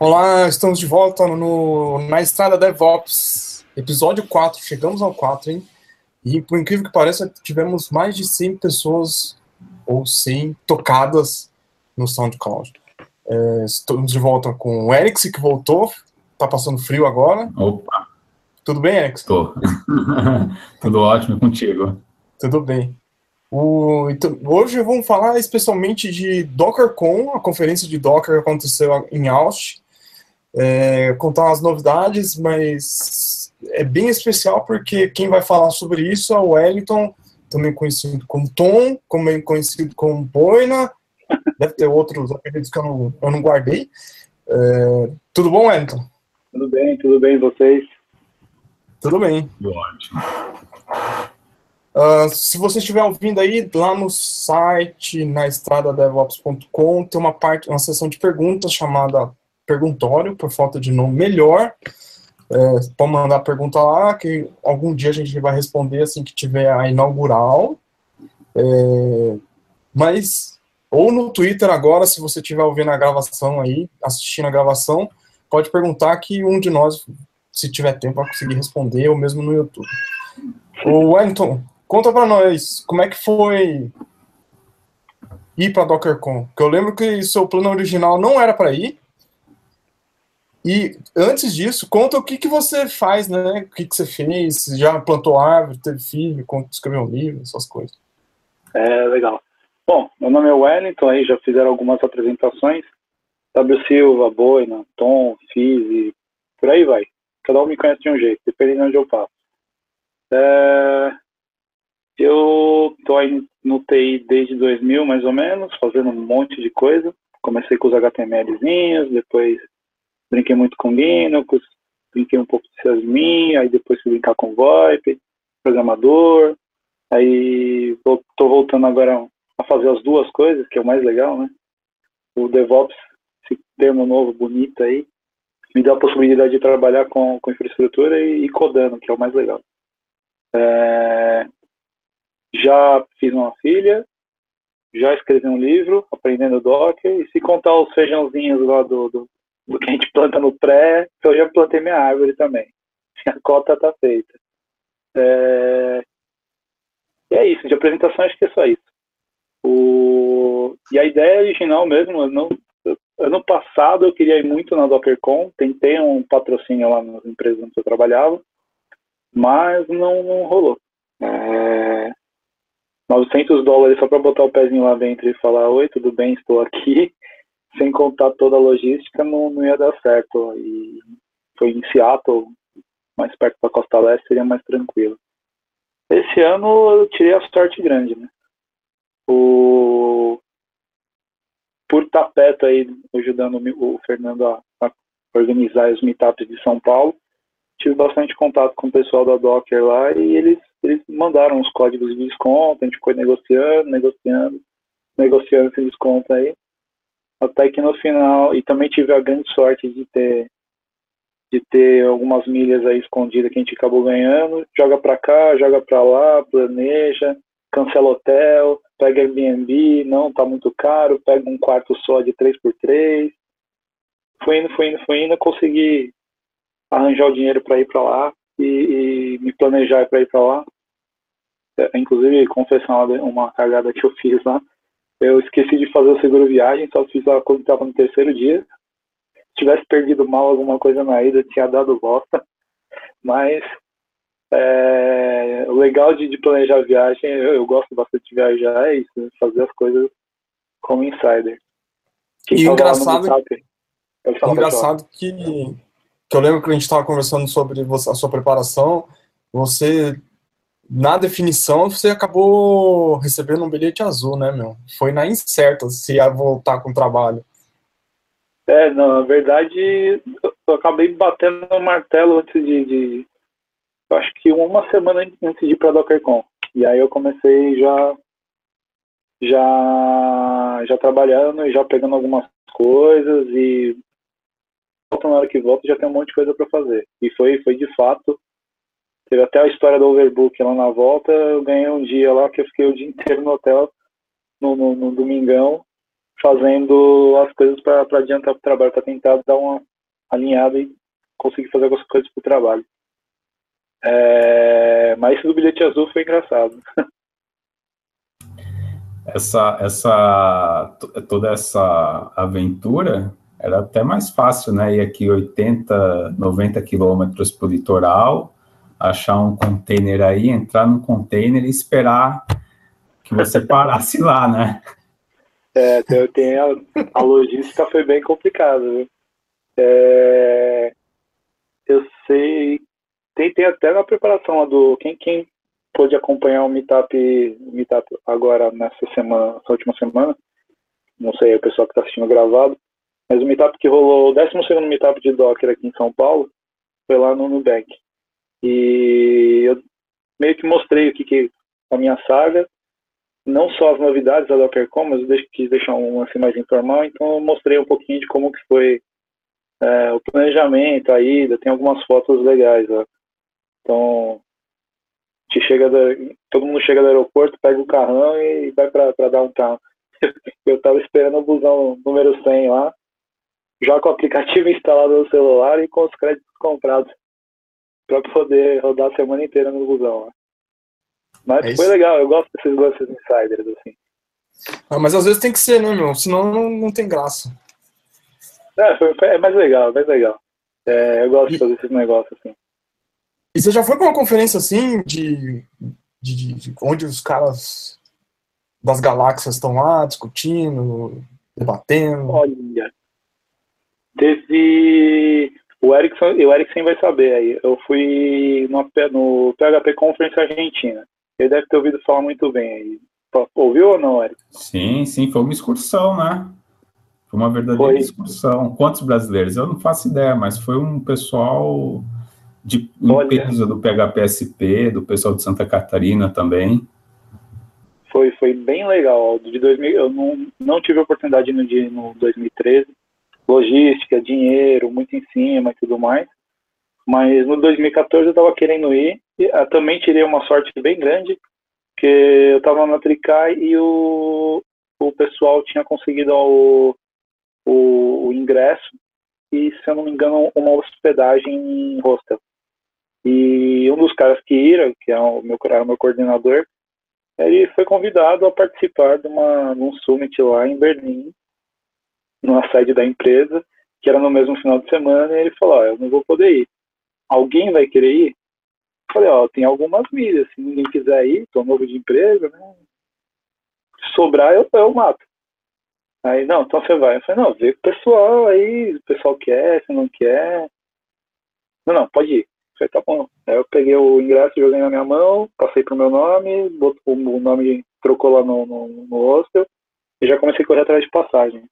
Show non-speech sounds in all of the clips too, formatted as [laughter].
Olá, estamos de volta no, na Estrada DevOps, episódio 4. Chegamos ao 4, hein? E por incrível que pareça, tivemos mais de 100 pessoas ou 100 tocadas no SoundCloud. É, estamos de volta com o Eric, que voltou. Tá passando frio agora. Opa! Tudo bem, Eric? Tô. [laughs] Tudo ótimo contigo. Tudo bem. O, então, hoje vamos falar especialmente de DockerCon, a conferência de Docker aconteceu em Austin é, contar as novidades, mas é bem especial porque quem vai falar sobre isso é o Wellington, também conhecido como Tom, também conhecido como Boina, [laughs] deve ter outros apelidos que eu não, eu não guardei. É, tudo bom, Wellington? Tudo bem, tudo bem, vocês? Tudo bem. Ótimo. Uh, se você estiver ouvindo aí, lá no site, na estradadevops.com, tem uma parte, uma seção de perguntas chamada perguntório, por falta de nome melhor. É, pode mandar pergunta lá, que algum dia a gente vai responder assim que tiver a inaugural. É, mas, ou no Twitter agora, se você estiver ouvindo a gravação aí, assistindo a gravação, pode perguntar que um de nós, se tiver tempo, vai conseguir responder, ou mesmo no YouTube. O Wellington, conta para nós, como é que foi ir para DockerCon? Que eu lembro que seu plano original não era para ir, e antes disso, conta o que, que você faz, né? O que, que você fez, já plantou árvore, teve filho, escreveu um livro, essas coisas. É, legal. Bom, meu nome é Wellington, aí já fizeram algumas apresentações. W. Silva, Boina, Tom, Fiz e por aí vai. Cada um me conhece de um jeito, dependendo de onde eu passo. É, eu tô aí no TI desde 2000, mais ou menos, fazendo um monte de coisa. Comecei com os HTMLzinhos, depois brinquei muito com Linux, brinquei um pouco de Jasmine, aí depois fui brincar com VoIP, programador, aí estou voltando agora a fazer as duas coisas, que é o mais legal, né? O DevOps, esse termo novo, bonito aí, me dá a possibilidade de trabalhar com, com infraestrutura e, e codando, que é o mais legal. É, já fiz uma filha, já escrevi um livro, aprendendo Docker, e se contar os feijãozinhos lá do, do, do que a gente planta no pré, eu já plantei minha árvore também. [laughs] A cota está feita. É... E é isso, de apresentação acho que é só isso. O... E a ideia original mesmo, não... ano passado eu queria ir muito na DockerCon, tentei um patrocínio lá nas empresas onde eu trabalhava, mas não, não rolou. É... 900 dólares só para botar o pezinho lá dentro e falar: Oi, tudo bem, estou aqui sem contar toda a logística, não, não ia dar certo. E foi em Seattle, mais perto da Costa Leste, seria mais tranquilo. Esse ano eu tirei a sorte grande, né? O... Por estar perto aí, ajudando o Fernando a, a organizar os meetups de São Paulo, tive bastante contato com o pessoal da Docker lá e eles, eles mandaram os códigos de desconto, a gente foi negociando, negociando, negociando esse desconto aí até que no final, e também tive a grande sorte de ter de ter algumas milhas aí escondidas que a gente acabou ganhando, joga para cá, joga para lá, planeja, cancela hotel, pega Airbnb, não, tá muito caro, pega um quarto só de 3x3. Foi indo, foi indo, foi indo, consegui arranjar o dinheiro para ir para lá e, e, me planejar para ir para lá. É, inclusive, confessar uma, uma cagada que eu fiz lá eu esqueci de fazer o seguro viagem, só fiz lá quando estava no terceiro dia. Se tivesse perdido mal alguma coisa na ida, tinha dado bosta. Mas é, o legal de, de, planejar viagem, eu, eu, gosto bastante de viajar, é isso, né? fazer as coisas como insider. Quem e engraçado, falar, engraçado que, que eu lembro que a gente estava conversando sobre a sua preparação, você na definição, você acabou recebendo um bilhete azul, né, meu? Foi na incerta se ia voltar com o trabalho. É, não, na verdade, eu acabei batendo no martelo antes de, de acho que uma semana antes de ir para DockerCon. E aí eu comecei já já já trabalhando e já pegando algumas coisas e volta na hora que volta já tem um monte de coisa para fazer. E foi foi de fato Teve até a história do overbook lá na volta. Eu ganhei um dia lá que eu fiquei o dia inteiro no hotel, no, no, no domingão, fazendo as coisas para adiantar o trabalho, para tentar dar uma alinhada e conseguir fazer algumas coisas para o trabalho. É, mas esse do bilhete azul foi engraçado. [laughs] Essa, essa, toda essa aventura era até mais fácil, né? Ir aqui 80, 90 quilômetros para o litoral, achar um container aí, entrar no container e esperar que você [laughs] parasse lá, né? É, tem, a, a, logística foi bem complicada, viu? É, eu sei, tem até na preparação do quem, quem pôde acompanhar o Meetup, meetup agora nessa semana, essa última semana, não sei o pessoal que está assistindo gravado, mas o Meetup que rolou, o 12 Meetup de Docker aqui em São Paulo, foi lá no Nubank. E eu meio que mostrei o que, que a minha saga, não só as novidades da DockerCon, mas eu quis deixar um assim mais informal, então eu mostrei um pouquinho de como que foi é, o planejamento, a ida, tem algumas fotos legais. Ó. Então, te chega da, todo mundo chega do aeroporto, pega o carrão e vai para downtown. [laughs] Eu estava esperando o busão número 100 lá, já com o aplicativo [laughs] instalado no celular e com os créditos comprados para poder rodar a semana inteira no busão. Lá. Mas é foi legal, eu gosto desses lances insiders, assim. Ah, mas às vezes tem que ser, né, meu? Senão não, não tem graça. É, foi, é mais legal, mais legal. É, eu gosto e, de fazer esses negócios assim. E você já foi para uma conferência assim, de, de, de, onde os caras das galáxias estão lá discutindo, debatendo? Olha, teve. O Erickson, o Erickson vai saber aí. Eu fui no, no PHP Conference Argentina. Ele deve ter ouvido falar muito bem aí. Ouviu ou não, Erickson? Sim, sim, foi uma excursão, né? Foi uma verdadeira foi. excursão. Quantos brasileiros? Eu não faço ideia, mas foi um pessoal de limpeza do PHPSP, do pessoal de Santa Catarina também. Foi, foi bem legal. De 2000, eu não, não tive a oportunidade no, de, no 2013. Logística, dinheiro, muito em cima e tudo mais. Mas no 2014 eu estava querendo ir. Ah, também tirei uma sorte bem grande, porque eu estava na Tricai e o, o pessoal tinha conseguido o, o, o ingresso e, se eu não me engano, uma hospedagem em hostel. E um dos caras que ira, que é o meu, era o meu coordenador, ele foi convidado a participar de, uma, um summit lá em Berlim, numa sede da empresa, que era no mesmo final de semana, e ele falou, eu não vou poder ir. Alguém vai querer ir? Eu falei, ó, tem algumas milhas, se ninguém quiser ir, tô novo de empresa, né? Se sobrar, eu, eu mato. Aí, não, então você vai. Eu falei, não, vê o pessoal aí, o pessoal quer, se não quer. Não, não, pode ir. Falei, tá bom. Aí eu peguei o ingresso, joguei na minha mão, passei pro meu nome, botou, o nome trocou lá no, no, no hostel e já comecei a correr atrás de passagem.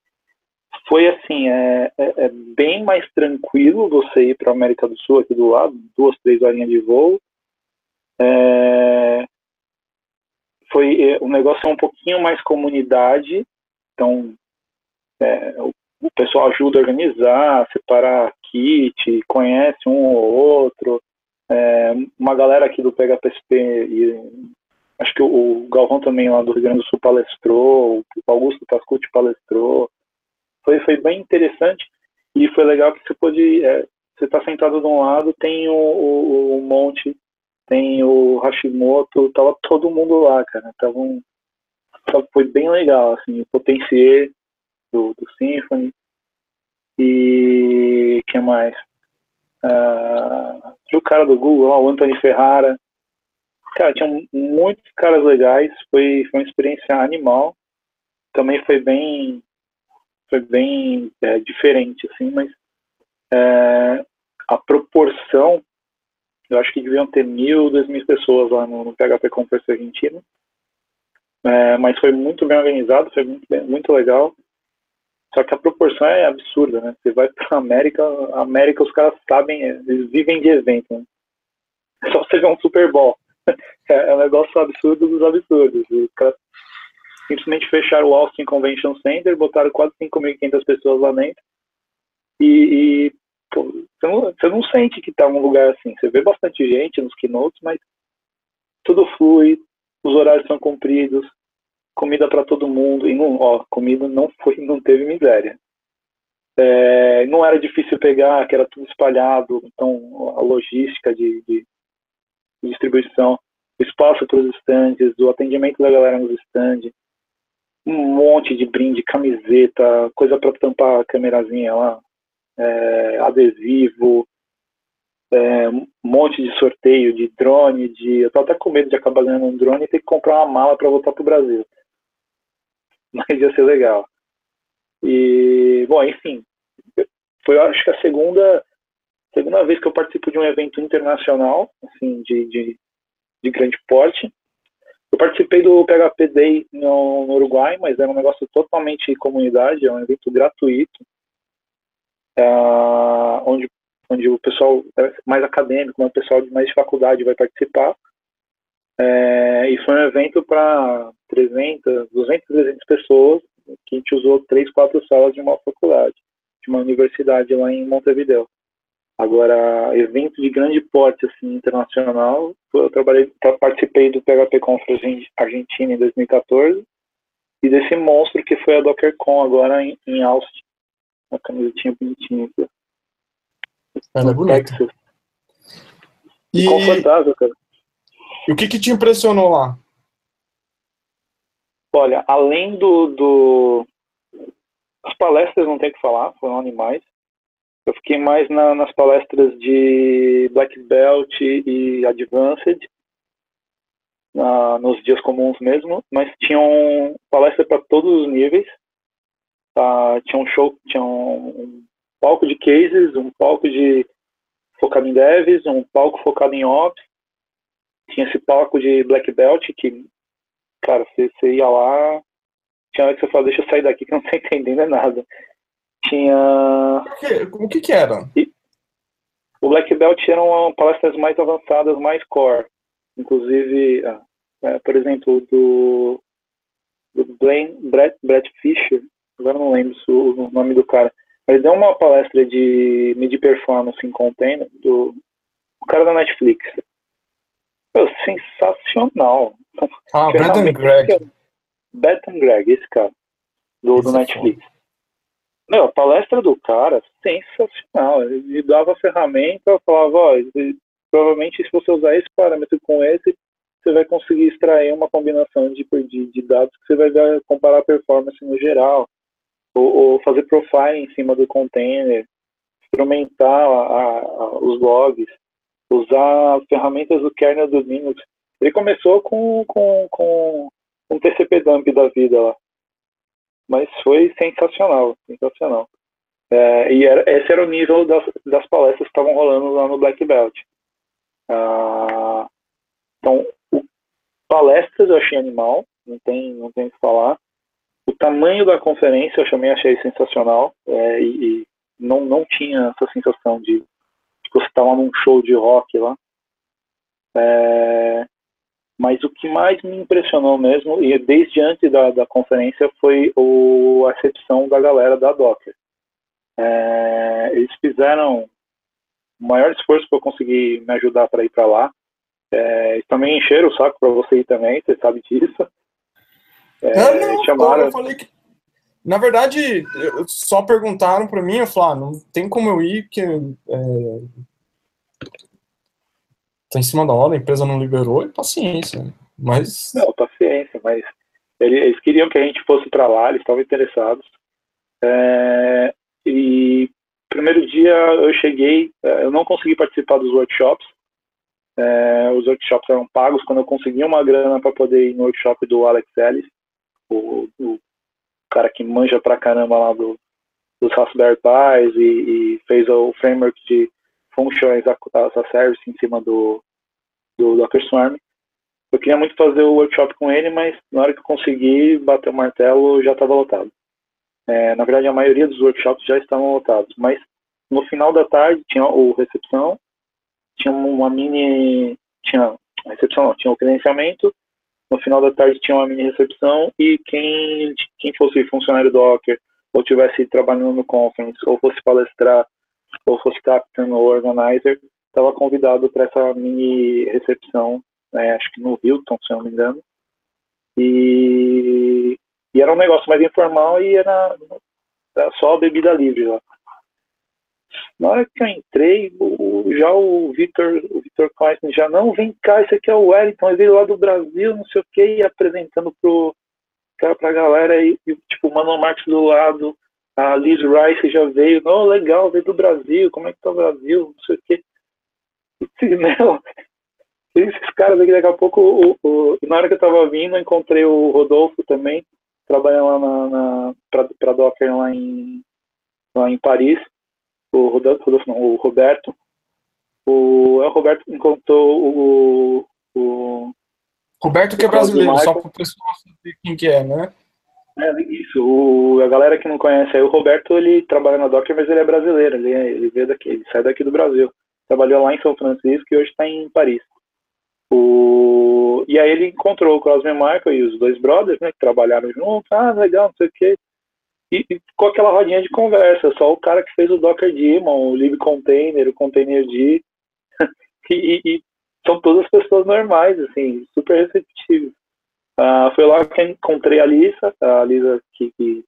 Foi assim, é, é, é bem mais tranquilo você ir para América do Sul aqui do lado, duas, três horinhas de voo. É, foi é, o negócio é um pouquinho mais comunidade, então é, o, o pessoal ajuda a organizar, separar kit, conhece um ou outro. É, uma galera aqui do PHPSP, e acho que o, o Galvão também lá do Rio Grande do Sul palestrou, o Augusto Pascucci palestrou. Foi, foi bem interessante e foi legal que você pôde. É, você está sentado de um lado, tem o, o, o, monte, tem o Hashimoto, tava todo mundo lá, cara. Tava um, foi bem legal, assim, o potencial do, do Symfony. E que mais? Uh, o cara do Google o Anthony Ferrara. Cara, tinha muitos caras legais, foi, foi uma experiência animal. Também foi bem foi bem é, diferente, assim, mas é, a proporção, eu acho que deviam ter mil, duas mil pessoas lá no, no PHP Conference Argentina. É, mas foi muito bem organizado, foi muito, muito legal. Só que a proporção é absurda, né? Você vai para América, a América os caras sabem, eles vivem de evento. Né? É [laughs] só você ver um Super Bowl. [laughs] É, um negócio absurdo dos absurdos. Os caras simplesmente fecharam o Austin Convention Center, botaram quase 5.500 pessoas lá dentro. E, e pô, você, não, você, não, sente que está um lugar assim. Você vê bastante gente nos keynotes, mas tudo flui, os horários são cumpridos, comida para todo mundo, e não, ó, comida não foi, [laughs] não teve miséria. É, não era difícil pegar, que era tudo espalhado, então a logística de, de, distribuição, o espaço para os estandes, o atendimento da galera nos estandes, um monte de brinde, camiseta, coisa para tampar a câmerazinha lá, é, adesivo, é, um monte de sorteio de drone, de. Eu tô até com medo de acabar ganhando um drone e ter que comprar uma mala para voltar pro Brasil. [laughs] Mas ia ser legal. E, bom, enfim, foi acho que a segunda, segunda vez que eu participo de um evento internacional, assim, de, de, de grande porte. Eu participei do PHP Day no, no, Uruguai, mas era um negócio totalmente comunidade, é um evento gratuito, é, onde, onde o pessoal é mais acadêmico, o pessoal de mais de faculdade vai participar. É, e foi um evento para 300, 200, 300 pessoas, que a gente usou três, quatro salas de uma faculdade, de uma universidade lá em Montevideo. Agora, evento de grande porte assim, internacional, eu trabalhei, participei do PHP Conference Argentina em 2014 e desse monstro que foi a DockerCon agora em, em Austin. Uma camisetinha bonitinha aqui. Ela é bonita. E... Confortável, cara. E o que, que te impressionou lá? Olha, além do, do... As palestras não tem o que falar, foram animais. Eu fiquei mais na, nas palestras de Black Belt e Advanced, na, nos dias comuns mesmo, mas tinham palestra para todos os níveis. Tá? Tinha um show, tinha um, um palco de cases, um palco de focado em devs, um palco focado em ops. Tinha esse palco de Black Belt que, cara, você, você ia lá, tinha hora que você falava, deixa eu sair daqui que eu não tô [laughs] entendendo nada. Tinha. O que, que era? O Black Belt eram palestras mais avançadas, mais core. Inclusive, ah, é, por exemplo, do, do Blaine, Brett, Brett Fisher, agora não lembro o nome do cara, mas deu uma palestra de mid performance em container do o cara da Netflix. Pô, sensacional. Ah, Bethan Greg. Bethan Greg, esse cara, do, do Netflix. Meu, a palestra do cara, sensacional. Ele dava a ferramenta, falava, ó, provavelmente se você usar esse parâmetro com esse, você vai conseguir extrair uma combinação de, de, de dados que você vai ver, comparar a performance no geral, ou, ou, fazer profile em cima do container, instrumentar a, a, os logs, usar ferramentas do kernel do Linux. Ele começou com, com, com um TCP dump da vida lá mas foi sensacional, sensacional. É, e era, esse era o nível das, das palestras que estavam rolando lá no Black Belt. Ah, então, o, palestras eu achei animal, não tem, não tem o que falar. O tamanho da conferência eu também achei sensacional é, e, e, não, não tinha essa sensação de que você estava num show de rock lá. É, mas o que mais me impressionou mesmo, e desde antes da, da conferência, foi o, a recepção da galera da Docker. É, eles fizeram o maior esforço para conseguir me ajudar para ir para lá. É, também encheram o saco para você ir também, você sabe disso. É, é não, chamaram... eu falei que na verdade, só perguntaram para mim, eu falei, ah, não tem como eu ir, porque é, tá em cima da hora, a empresa não liberou, e paciência. Mas. Não, paciência, mas eles queriam que a gente fosse para lá, eles estavam interessados. É, e primeiro dia eu cheguei, é, eu não consegui participar dos workshops. É, os workshops eram pagos quando eu consegui uma grana para poder ir no workshop do Alex Ellis, o, o cara que manja pra caramba lá do, dos Raspberry Pis e, e fez o framework de functions as a service em cima do, do Docker Swarm. Eu queria muito fazer o workshop com ele, mas na hora que eu consegui bater o martelo já estava lotado. É, na verdade, a maioria dos workshops já estavam lotados, mas no final da tarde tinha o recepção, tinha uma mini. Tinha recepção não, tinha o credenciamento, no final da tarde tinha uma mini recepção e quem, quem fosse funcionário Docker ou tivesse trabalhando no conference ou fosse palestrar ou fosse captain ou organizer, estava convidado para essa mini recepção, né, acho que no Hilton, se eu não me engano. E, e era um negócio mais informal e era, era só bebida livre lá. Na hora que eu entrei, o, já o Victor, o Victor Klein já não vem cá, esse aqui é o Wellington, ele veio lá do Brasil, não sei o que, e apresentando pro, pra, pra galera e, e tipo, o Mano Marques do lado, a Liz Rice já veio, não, legal, veio do Brasil, como é que tá o Brasil, não sei o que. [laughs] Não, esses caras aqui, daqui a pouco, o, o, na hora que eu tava vindo, eu encontrei o Rodolfo também, trabalhando lá na, na pra, pra Docker lá em, lá em Paris, o Rodolfo, Rodolfo não, o Roberto, o, é o Roberto encontrou o, o Roberto que é brasileiro, só para o pessoal saber quem que é, né? É, isso. O, a galera que não conhece aí, o Roberto, ele trabalha na Docker, mas ele é brasileiro, ele, é, ele veio daqui, ele sai daqui do Brasil. Trabalhou lá em São Francisco e hoje está em Paris. O, e aí ele encontrou o Crosby Michael e os dois brothers, né, que trabalharam juntos, ah, legal, não sei o quê. E, e ficou aquela rodinha de conversa, só o cara que fez o Docker Daemon, o lib container, o container D, [laughs] e, e, são todas pessoas normais, assim, super receptivas. Uh, foi lá que eu encontrei a Lisa, a Lisa que, que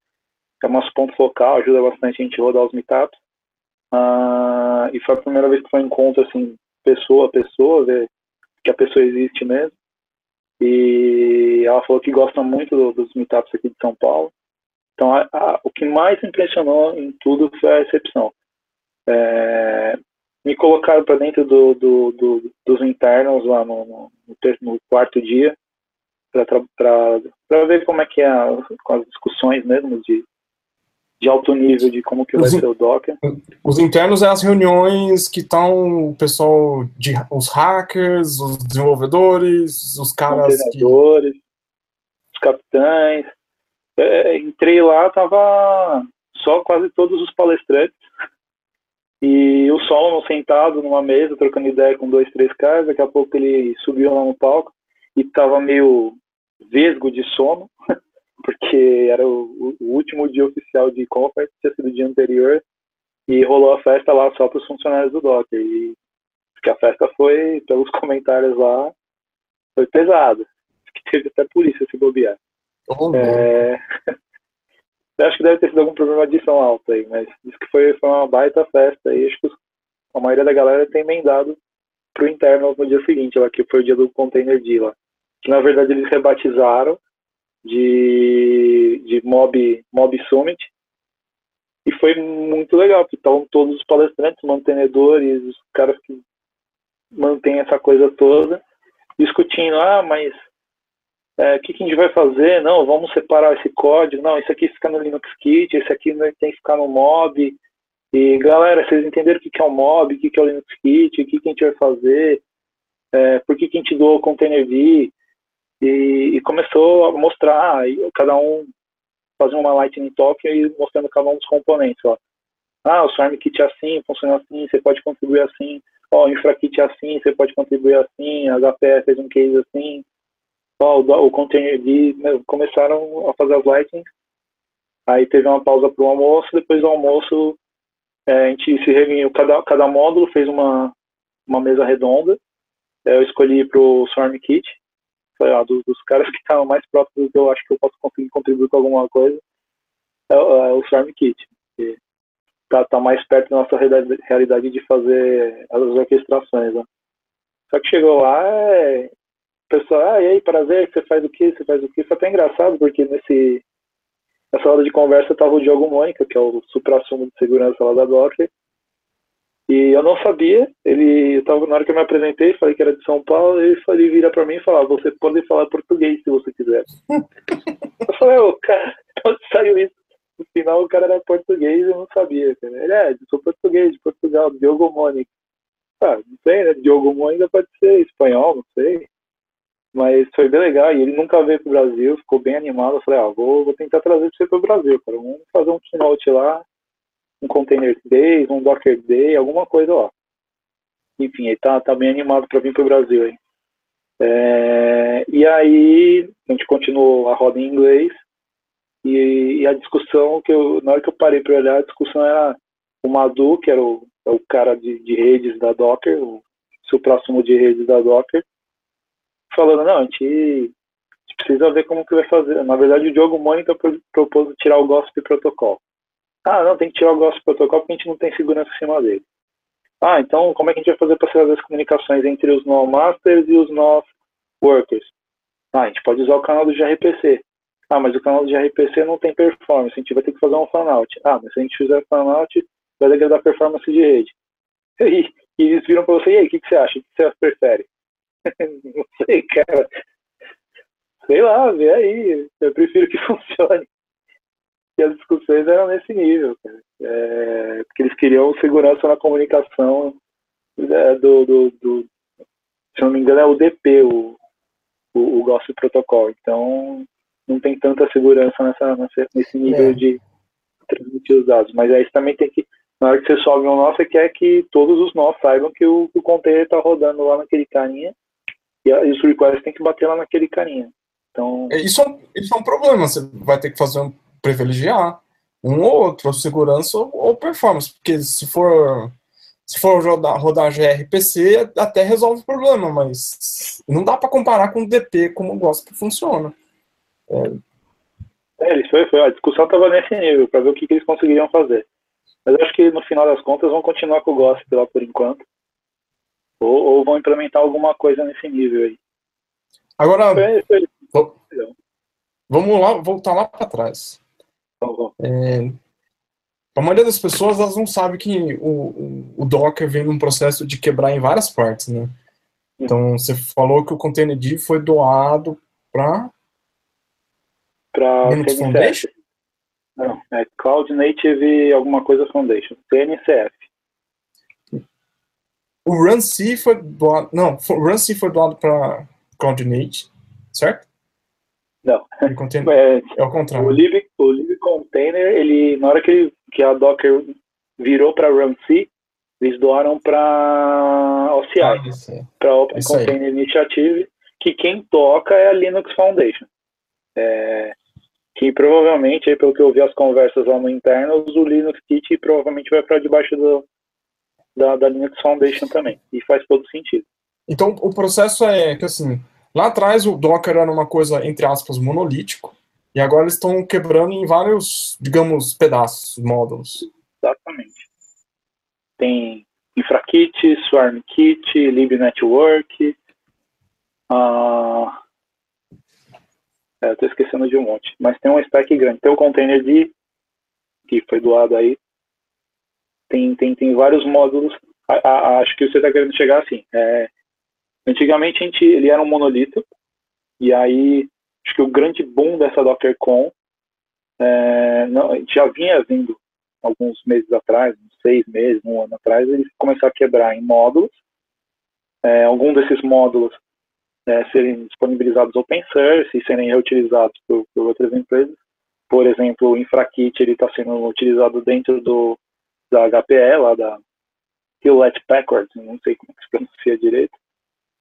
é nosso ponto focal, ajuda bastante a gente a rodar os meetups. Uh, e foi a primeira vez que foi um encontro, assim, pessoa a pessoa, ver que a pessoa existe mesmo. E ela falou que gosta muito do, dos meetups aqui de São Paulo. Então, a, a, o que mais impressionou em tudo foi a recepção. É, me colocaram para dentro do, do, do, dos internos lá no, no, no quarto dia para ver como é que é com as discussões mesmo de, de alto nível de como que vai ser o Docker. Os internos é as reuniões que estão o pessoal de os hackers, os desenvolvedores, os caras que... os capitães. É, entrei lá, tava só quase todos os palestrantes e o Solomon sentado numa mesa, trocando ideia com dois, três caras. Daqui a pouco ele subiu lá no palco e tava meio vesgo de sono, [laughs] porque era o, o último dia oficial de conference, tinha sido o dia anterior, e rolou a festa lá só para os funcionários do Docker. E que a festa foi, pelos [laughs] comentários lá, foi pesada. Que teve até polícia se bobear. Oh, é... [laughs] Eu acho que deve ter sido algum problema de som alto aí, mas disse que foi, foi uma baita festa aí. Acho que a maioria da galera tem emendado pro interno no dia seguinte, lá que foi o dia do Container D lá. Que na verdade eles rebatizaram de, de Mob, Mob Summit. E foi muito legal, porque estavam todos os palestrantes, mantenedores, os caras que mantêm essa coisa toda, discutindo, ah, mas é, o que, que, a gente vai fazer? Não, vamos separar esse código. Não, isso aqui fica no Linux Kit, esse aqui tem que ficar no Mob. E galera, vocês entenderam o que, que é o Mob, o que, que é o Linux Kit, o que, que a gente vai fazer, é, por que, que a gente doou o Container. E, e começou a mostrar, cada um fazer uma Lightning Talk e mostrando cada um dos componentes. Ó. Ah, o Swarm Kit é assim, funciona assim, você pode contribuir assim. Ó, o InfraKit é assim, você pode contribuir assim. A HPE fez um case assim o, o container de começaram a fazer as lightings. Aí teve uma pausa para o almoço, depois do almoço é, a gente se reuniu, cada, cada módulo fez uma, uma mesa redonda. É, eu escolhi para o Swarm Kit, foi ah, dos, dos, caras [laughs] que estavam mais próximos que eu acho que eu posso conseguir contribuir com alguma coisa, é, é o Swarm Kit. Que tá, tá mais perto da nossa realidade, de fazer as orquestrações. Né? Só que chegou lá, é, pessoal, ah, e aí, prazer, você faz o que? Você faz o que? Foi até engraçado, porque nesse, nessa hora de conversa estava o Diogo Mônica, que é o supra-sumo de segurança lá da Docker, e eu não sabia, ele, tava, na hora que eu me apresentei, falei que era de São Paulo, ele, ele vira para mim e falava, você pode falar português se você quiser. eu falei, ô, cara, [laughs] onde saiu isso? No final o cara era português eu não sabia. Ele é, eu sou português, de Portugal, Diogo Mônica. Ah, não sei, né? Diogo Mônica pode ser espanhol, não sei. Mas foi bem legal e ele nunca veio pro Brasil, ficou bem animado. Eu falei, ah, vou, vou tentar trazer você pro Brasil, cara. Vamos fazer um keynote lá, um Container Day, um Docker Day, alguma coisa lá. Enfim, ele tá, tá bem animado para vir pro Brasil aí. É, e aí a gente continuou a roda em inglês e, e, a discussão que eu, na hora que eu parei para olhar, a discussão era o Madu, que era o, é o cara de, de redes da Docker, o supra-sumo de redes da Docker, falando, não, a gente precisa ver como que vai fazer. Na verdade, o Diogo Monitor propôs tirar o Gossip Protocol. Ah, não, tem que tirar o Gossip Protocol porque a gente não tem segurança em cima dele. Ah, então como é que a gente vai fazer para fazer as comunicações entre os no masters e os no workers? Ah, a gente pode usar o canal do gRPC. Ah, mas o canal do gRPC não tem performance, a gente vai ter que fazer um fanout. Ah, mas se a gente fizer fanout, vai degradar a performance de rede. [laughs] E, e eles viram para você, e aí, o que, que você acha? O que você prefere? [laughs] não sei, cara. Sei lá, vê aí. Eu prefiro que [laughs] funcione. E as discussões eram nesse nível, é, porque eles queriam segurança na comunicação é, do, do, do, se não me engano, é o DP, o, o, o Gossip Protocol. Então, não tem tanta segurança nessa, nessa nesse nível é. de transmitir os dados. Mas aí você também tem que, na hora que você sobe um nó, você quer que todos os nós saibam que o, que o container está rodando lá naquele carinha e, a, e os requests tem que bater lá naquele carinha. Então... É, isso, é, isso é um problema, você vai ter que fazer um privilegiar um ou outro, ou segurança ou, ou performance, porque se for se for rodar, rodar gRPC, até resolve o problema, mas não dá para comparar com o DP como o Gospel funciona. É, é eles foi, foi, a discussão estava nesse nível, para ver o que, que, eles conseguiriam fazer. Mas acho que no final das contas vão continuar com o Gospel lá por enquanto. Ou, ou, vão implementar alguma coisa nesse nível aí. Agora, foi, foi, vamos lá, voltar lá para trás. É, a maioria das pessoas elas não sabe que o, o, Docker vem num processo de quebrar em várias partes, né? Então você falou que o Containerd foi doado para para Linux Foundation? Não, é Cloud Native alguma coisa Foundation, CNCF. O RunC foi doado, não, o RunC foi doado para Cloud Native, certo? Não. [laughs] É, é o contrário. O lib, o lib container, ele, na hora que, ele, que a Docker virou para RunC, eles doaram para OCI, ah, para Open isso Container aí. Initiative, que quem toca é a Linux Foundation. É, que provavelmente, pelo que eu vi as conversas lá no interno, o Linux Kit provavelmente vai para debaixo do, da, da Linux Foundation também. E faz todo sentido. Então, o processo é que, assim, Lá atrás o Docker era uma coisa, entre aspas, monolítico, e agora eles estão quebrando em vários, digamos, pedaços, módulos. Exatamente. Tem InfraKit, SwarmKit, LibNetwork. Uh... É, eu estou esquecendo de um monte. Mas tem um stack grande. Tem o container de que foi doado aí. Tem, tem, tem vários módulos. A, a, acho que você está querendo chegar assim. É, Antigamente a gente, ele era um monolito, e aí acho que o grande boom dessa DockerCon é, não, já vinha vindo alguns meses atrás, seis meses, um ano atrás, ele começou a quebrar em módulos. É, alguns desses módulos é, serem disponibilizados open source e serem reutilizados por, por outras empresas. Por exemplo, o InfraKit está sendo utilizado dentro do da HPE, lá da Hewlett Packard, não sei como se pronuncia direito,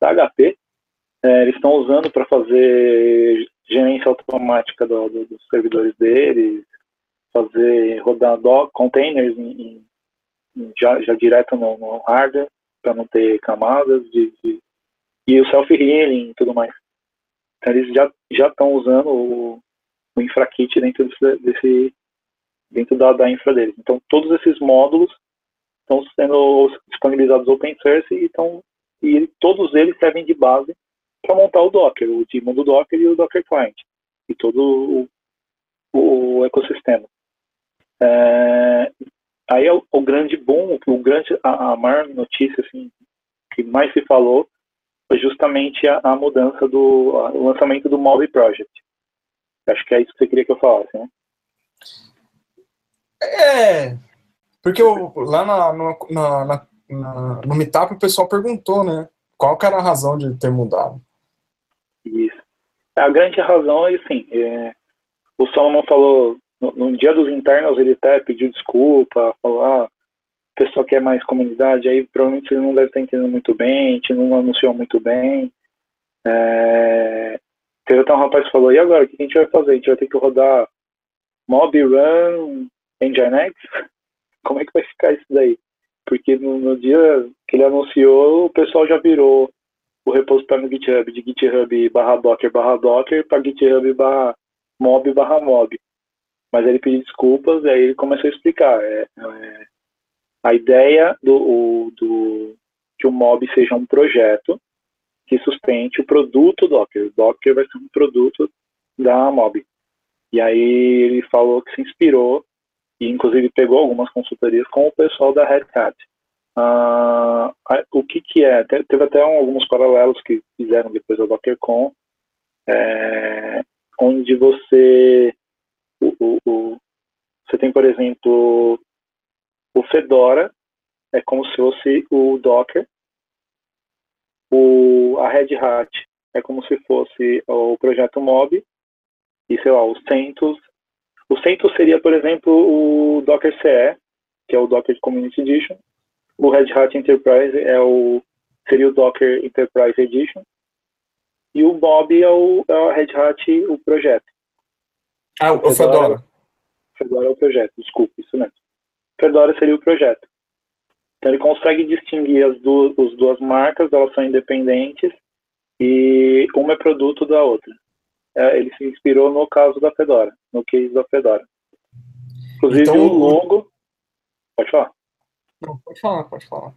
da HP. É, eles estão usando para fazer gerência automática do, do, dos servidores deles, fazer rodar do, containers em, em, já, já, direto no, no hardware, para não ter camadas, de, de e o self-healing e tudo mais. Então eles já estão usando o, o InfraKit dentro desse, desse dentro da, da infra deles. Então todos esses módulos estão sendo disponibilizados open source e estão e todos eles servem de base para montar o Docker, o daemon do Docker e o Docker Client, e todo o, o ecossistema. É, aí é o, o, grande boom, o grande, a, a maior notícia assim, que mais se falou foi justamente a, a mudança do a, o lançamento do Mob Project. Acho que é isso que você queria que eu falasse, né? É, porque eu, lá na, na, na, no Meetup o pessoal perguntou, né? Qual que era a razão de ter mudado? Isso. A grande razão é assim, é, o Solomon falou, no, no, dia dos internos ele até pediu desculpa, falou, ah, o pessoal quer mais comunidade, aí provavelmente ele não deve estar entendendo muito bem, a gente não anunciou muito bem. É, teve até um rapaz que falou, e agora, o que a gente vai fazer? A gente vai ter que rodar Mob Run Nginx? [laughs] Como é que vai ficar isso daí? porque no, no, dia que ele anunciou, o pessoal já virou o repositório no GitHub de GitHub barra Docker barra Docker para GitHub barra mob barra mob. Mas ele pediu desculpas e aí ele começou a explicar. É, é, a ideia do, o, do que o mob seja um projeto que sustente o produto Docker. O Docker vai ser um produto da mob. E aí ele falou que se inspirou e inclusive pegou algumas consultorias com o pessoal da Red Hat. Uh, o que que é? Teve até alguns paralelos que fizeram depois da DockerCon, é, onde você o, o, o, você tem, por exemplo, o Fedora, é como se fosse o Docker, o, a Red Hat é como se fosse o projeto Mob, e sei lá, o CentOS. O CentOS seria, por exemplo, o Docker CE, que é o Docker Community Edition. O Red Hat Enterprise é o, seria o Docker Enterprise Edition. E o Mob é o, é o Red Hat, o projeto. Ah, o Fedora. Fedora é o projeto, desculpa, isso mesmo. Fedora seria o projeto. Então ele consegue distinguir as duas, as duas marcas, elas são independentes e uma é produto da outra. É, ele se inspirou no caso da Fedora, no case da Fedora. Inclusive então, o logo. Pode falar? Não, pode falar, pode falar.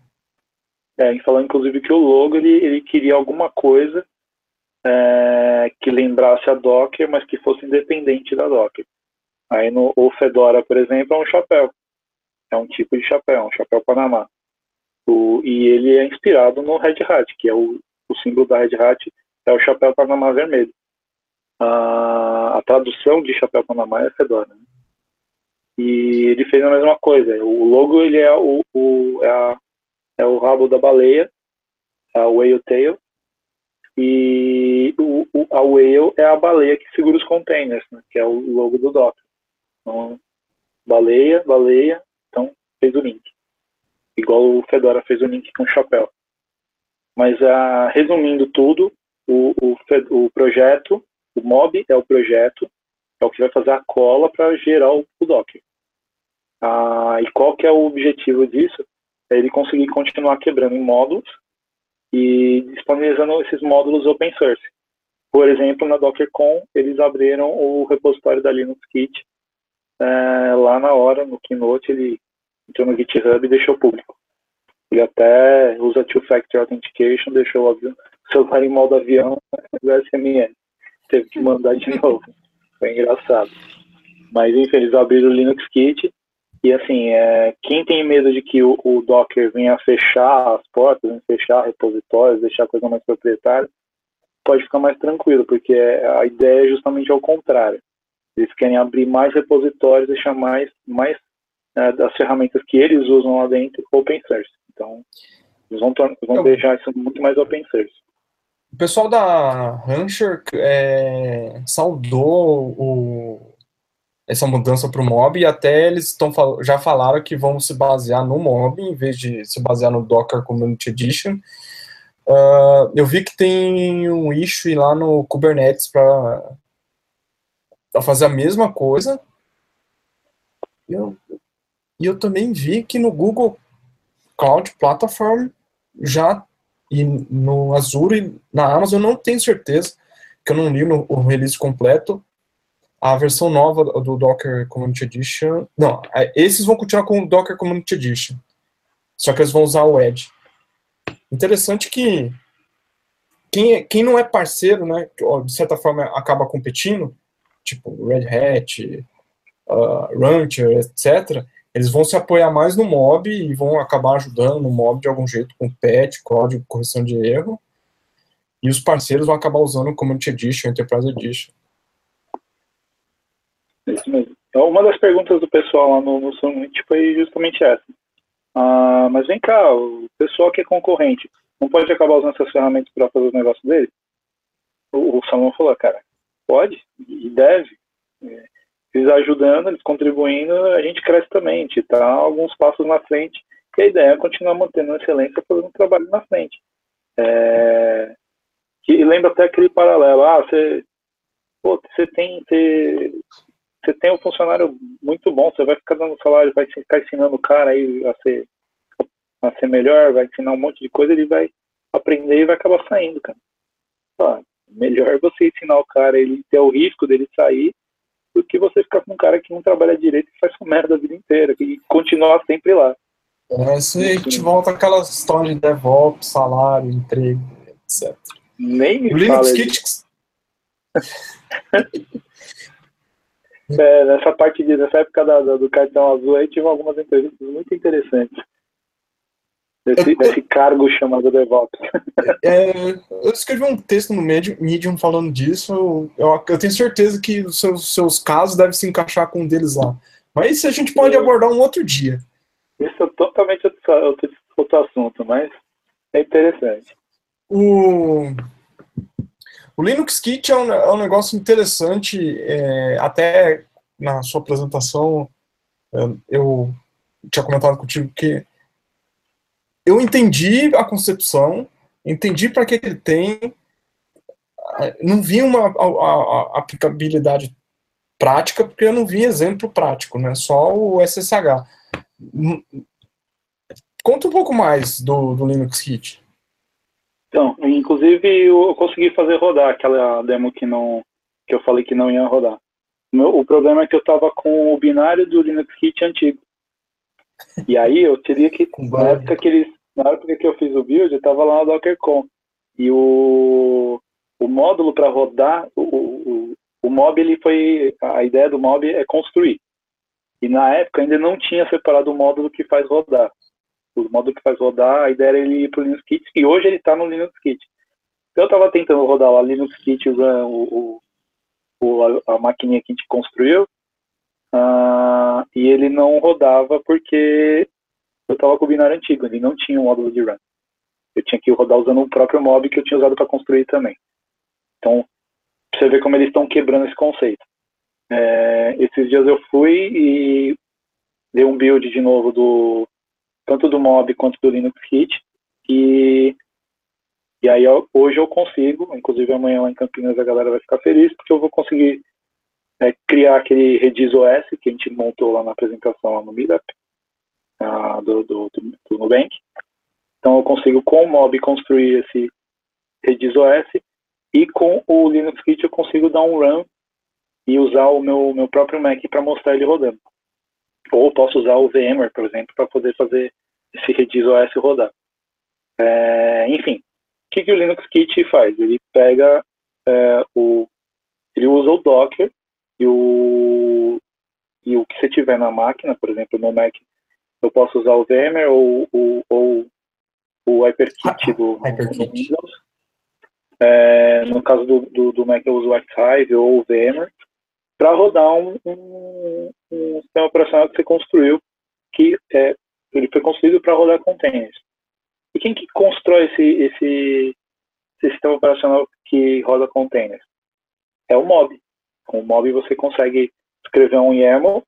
É, ele falou inclusive que o logo ele, ele queria alguma coisa é, que lembrasse a Docker, mas que fosse independente da Docker. Aí no o Fedora, por exemplo, é um chapéu. É um tipo de chapéu, um chapéu Panamá. O, e ele é inspirado no Red Hat, que é o, o símbolo da Red Hat, é o chapéu Panamá vermelho. A, a tradução de chapéu Panamá é Fedora. Né? E ele fez a mesma coisa. O logo ele é o, o, é, a, é o rabo da baleia, a whale tail, e o, o, a whale é a baleia que segura os containers, né, que é o logo do Docker. Então, baleia, baleia, então fez o link. Igual o Fedora fez o link com o chapéu. Mas, uh, resumindo tudo, o, o, o, projeto, o mob é o projeto, é o que vai fazer a cola para gerar o, o Docker. Uh, e qual que é o objetivo disso? É ele conseguir continuar quebrando em módulos e disponibilizando esses módulos open source. Por exemplo, na DockerCon, eles abriram o repositório da Linux Kit é, lá na hora, no Keynote, ele entrou no GitHub e deixou público. Ele até usa Two-Factor Authentication, deixou o avião, celular em modo avião, [laughs] do SMS. Teve que mandar de [laughs] novo. Foi engraçado. Mas, enfim, eles abriram o Linux Kit e assim, é, quem tem medo de que o, o, Docker venha fechar as portas, fechar repositórios, deixar a coisa mais proprietária, pode ficar mais tranquilo, porque a ideia é justamente ao contrário. Eles querem abrir mais repositórios, deixar mais, mais é, das ferramentas que eles usam lá dentro open source. Então, eles vão, vão então, deixar isso muito mais open source. O pessoal da Rancher é, saudou o, essa mudança para o mob e até eles estão já falaram que vão se basear no mob em vez de se basear no Docker Community Edition. Uh, eu vi que tem um issue lá no Kubernetes para fazer a mesma coisa. E eu, eu também vi que no Google Cloud Platform já e no Azure e na Amazon eu não tenho certeza que eu não li o release completo a versão nova do Docker Community Edition. Não, é, esses vão continuar com o Docker Community Edition. Só que eles vão usar o Edge. Interessante que quem, quem não é parceiro, né, de certa forma acaba competindo, tipo Red Hat, uh, Rancher, etc., eles vão se apoiar mais no mob e vão acabar ajudando no mob de algum jeito, com patch, código, correção de erro. E os parceiros vão acabar usando o Community Edition, Enterprise Edition. Isso mesmo. Então, uma das perguntas do pessoal lá no, no Summit foi justamente essa. Ah, mas vem cá, o pessoal que é concorrente, não pode acabar usando essas ferramentas para fazer o negócio dele? O, o Salomão falou, cara, pode e deve. É, eles ajudando, eles contribuindo, a gente cresce também, a gente está alguns passos na frente, e a ideia é continuar mantendo a excelência, fazendo um trabalho na frente. É, que lembra até aquele paralelo, ah, você, pô, você tem, você, você tem um funcionário muito bom, você vai ficar dando salário, vai ficar ensinando o cara aí a ser, a ser melhor, vai ensinar um monte de coisa, ele vai aprender e vai acabar saindo, cara. Ah, melhor você ensinar o cara ele ter o risco dele sair do que você ficar com um cara que não trabalha direito e faz merda a vida inteira, e continuar sempre lá. É, isso aí a gente volta àquela história de DevOps, salário, emprego, etc. Nem me O Linux fala Kit. [laughs] É, nessa parte de, nessa época da, da- do cartão azul aí tive algumas entrevistas muito interessantes. Desse, Eu- desse cargo chamado DevOps. [laughs] É, eu escrevi um texto no Medium, falando disso. Eu, eu- eu tenho certeza que os seus, seus casos devem se encaixar com um deles lá. Mas isso a gente pode Eu- abordar um outro dia. Isso é totalmente outro, outro, outro assunto, mas é interessante. O, o Linux Kit é um, é um negócio interessante, é, até na sua apresentação é, eu tinha comentado contigo que eu entendi a concepção, entendi para que ele tem, não vi uma a- a aplicabilidade prática, porque eu não vi exemplo prático, né? Só o SSH. Hum, Conta um pouco mais do, do Linux Kit. Então, inclusive eu consegui fazer rodar aquela demo que não que eu falei que não ia rodar. O, problema é que eu estava com o binário do Linux Kit antigo. E aí eu teria que na época que eles na época que eu fiz o build, eu estava lá no DockerCon. E o o módulo para rodar, o, o, o mob ele foi a ideia do mob é construir. E na época ainda não tinha separado o módulo que faz rodar. O módulo que faz rodar, a ideia era ele ir para o Linux Kit, e hoje ele está no Linux Kit. Então eu estava tentando rodar lá Linux Kit usando o, o, a, a maquininha que a gente construiu, ah, e ele não rodava porque eu estava com o binário antigo, ele não tinha um módulo de run. Eu tinha que rodar usando o próprio mob que eu tinha usado para construir também. Então, você ver como eles estão quebrando esse conceito. É, esses dias eu fui e dei um build de novo do tanto do mob quanto do Linux Kit e e aí eu- hoje eu consigo, inclusive amanhã lá em Campinas a galera vai ficar feliz porque eu vou conseguir é, criar aquele Redis OS que a gente montou lá na apresentação lá no Meetup ah, do, do, do, do Nubank. Então eu consigo com o mob construir esse Redis OS e com o Linux Kit eu consigo dar um run e usar o meu, meu próprio Mac para mostrar ele rodando. Ou posso usar o VMware, por exemplo, para poder fazer esse Redis OS rodar. É, enfim, o que, que o Linux Kit faz? Ele pega é, o. Ele usa o Docker e o, e o que você tiver na máquina, por exemplo, no Mac, eu posso usar o VMware ou, ou, ou o HyperKit do, HyperKit. do Windows. É, no caso do, do, do Mac eu uso o Archive ou o VMware para rodar um, um, um sistema operacional que você construiu que é, ele foi construído para rodar containers. E quem que constrói esse, esse, sistema operacional que roda containers? É o mob. Com o mob você consegue escrever um YAML,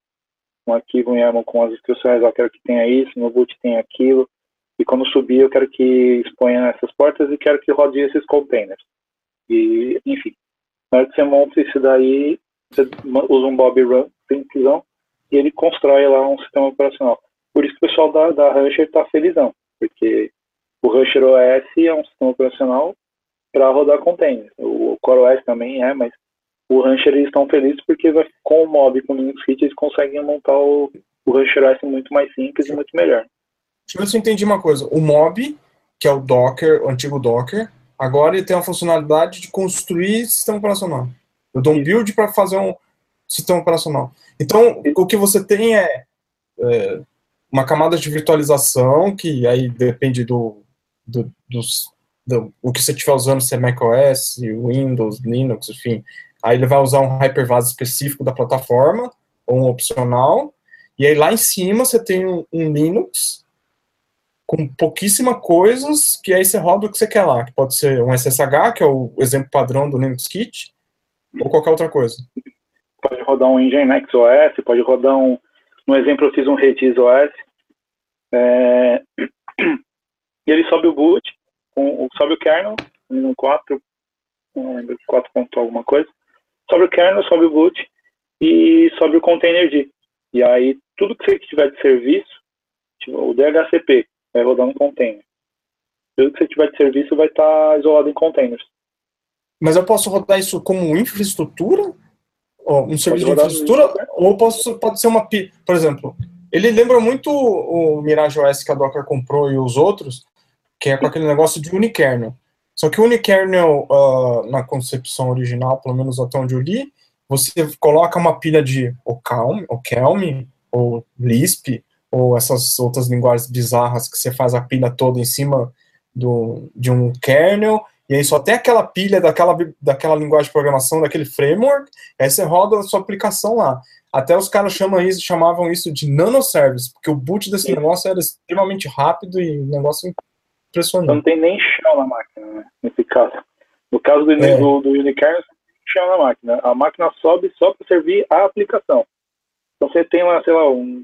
um arquivo YAML com as instruções, eu quero que tenha isso, no boot tem aquilo, e quando subir eu quero que exponha essas portas e quero que rode esses containers. E, enfim, na hora que você monta isso daí, você usa um Bob Run, simplesão, e ele constrói lá um sistema operacional. Por isso que o pessoal da, da Rancher está felizão, porque o Rancher OS é um sistema operacional para rodar containers. O Core OS também é, mas o Rancher eles estão felizes porque vai, com o mob com o Linux Kit eles conseguem montar o, o Rancher OS muito mais simples e muito melhor. Deixa eu ver se eu entendi uma coisa. O Mob, que é o Docker, o antigo Docker, agora ele tem a funcionalidade de construir sistema operacional. Eu dou um build para fazer um sistema operacional. Então, o que você tem é, é, uma camada de virtualização, que aí depende do, do, dos, do o que você estiver usando, se é macOS, Windows, Linux, enfim. Aí ele vai usar um hypervisor específico da plataforma, ou um opcional, e aí lá em cima você tem um, um Linux com pouquíssima coisas, que aí você roda o que você quer lá, que pode ser um SSH, que é o exemplo padrão do Linux Kit, ou qualquer outra coisa. Pode rodar um Nginx OS, pode rodar um. No exemplo, eu fiz um Redis OS. É, [clears throat] e ele sobe o boot, um, sobe o kernel, no 4, não lembro, 4 ponto alguma coisa. Sobe o kernel, sobe o boot e sobe o container E aí, tudo que você tiver de serviço, tipo, o DHCP, vai rodar no container. tudo que você tiver de serviço vai estar isolado em containers. Mas eu posso rodar isso como infraestrutura? Um serviço de infraestrutura? Ou posso, pode ser uma. Por exemplo, ele lembra muito o Mirage OS que a Docker comprou e os outros, que é com aquele negócio de unikernel. Só que o unikernel, uh, na concepção original, pelo menos até onde eu li, você coloca uma pilha de Ocalm, Ocalm ou Lisp, ou essas outras linguagens bizarras que você faz a pilha toda em cima do, de um kernel, e aí só tem aquela pilha daquela, daquela linguagem de programação, daquele framework, aí você roda a sua aplicação lá. Até os caras chamam isso, chamavam isso de nanoservice, porque o boot desse Sim. negócio era extremamente rápido e um negócio impressionante. Não tem nem chão na máquina, né, nesse caso. No caso do, é. do, do Unicern, não tem chão na máquina. A máquina sobe só para servir a aplicação. Então você tem lá, sei lá, um,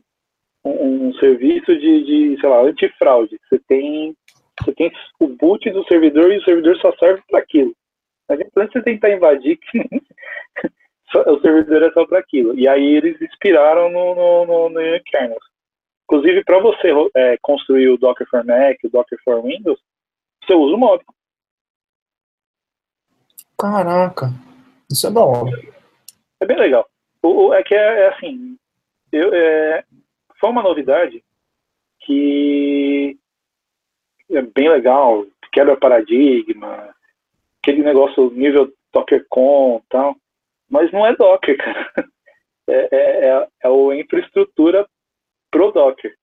um, um serviço de, de, sei lá, antifraude. Você tem, você tem o boot do servidor e o servidor só serve para aquilo. Mas antes você tentar invadir, [laughs] o servidor é só para aquilo. E aí eles inspiraram no, no, no, no kernels. Inclusive, para você é, construir o Docker for Mac, o Docker for Windows, você usa o mob. Caraca, isso é da hora. É bem legal. O, o é que é, é assim, eu, é, foi uma novidade que é bem legal, quebra paradigma, aquele negócio nível DockerCon e tal. Mas não é Docker, cara. [laughs] É, é, é, é a infraestrutura pro Docker.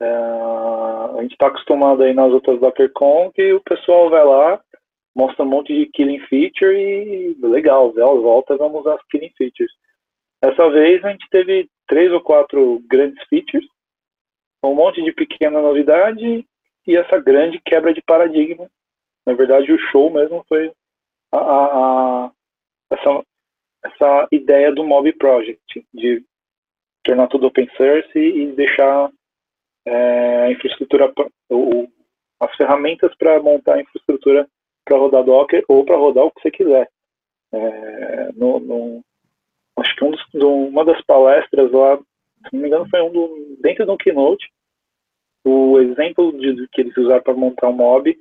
É, a gente está acostumado aí nas outras DockerCon que o pessoal vai lá, mostra um monte de killing feature e legal, volta, vamos usar as killing features. Dessa vez a gente teve três ou quatro grandes features, um monte de pequena novidade e essa grande quebra de paradigma. Na verdade, o show mesmo foi a, a, a essa, essa ideia do Mob Project, de tornar tudo open source e deixar é, a infraestrutura, o, as ferramentas para montar a infraestrutura para rodar Docker ou para rodar o que você quiser. É, no, no, acho que um dos, uma das palestras lá, se não me engano, foi um do, dentro do Keynote, o exemplo de, que eles usaram para montar um mob,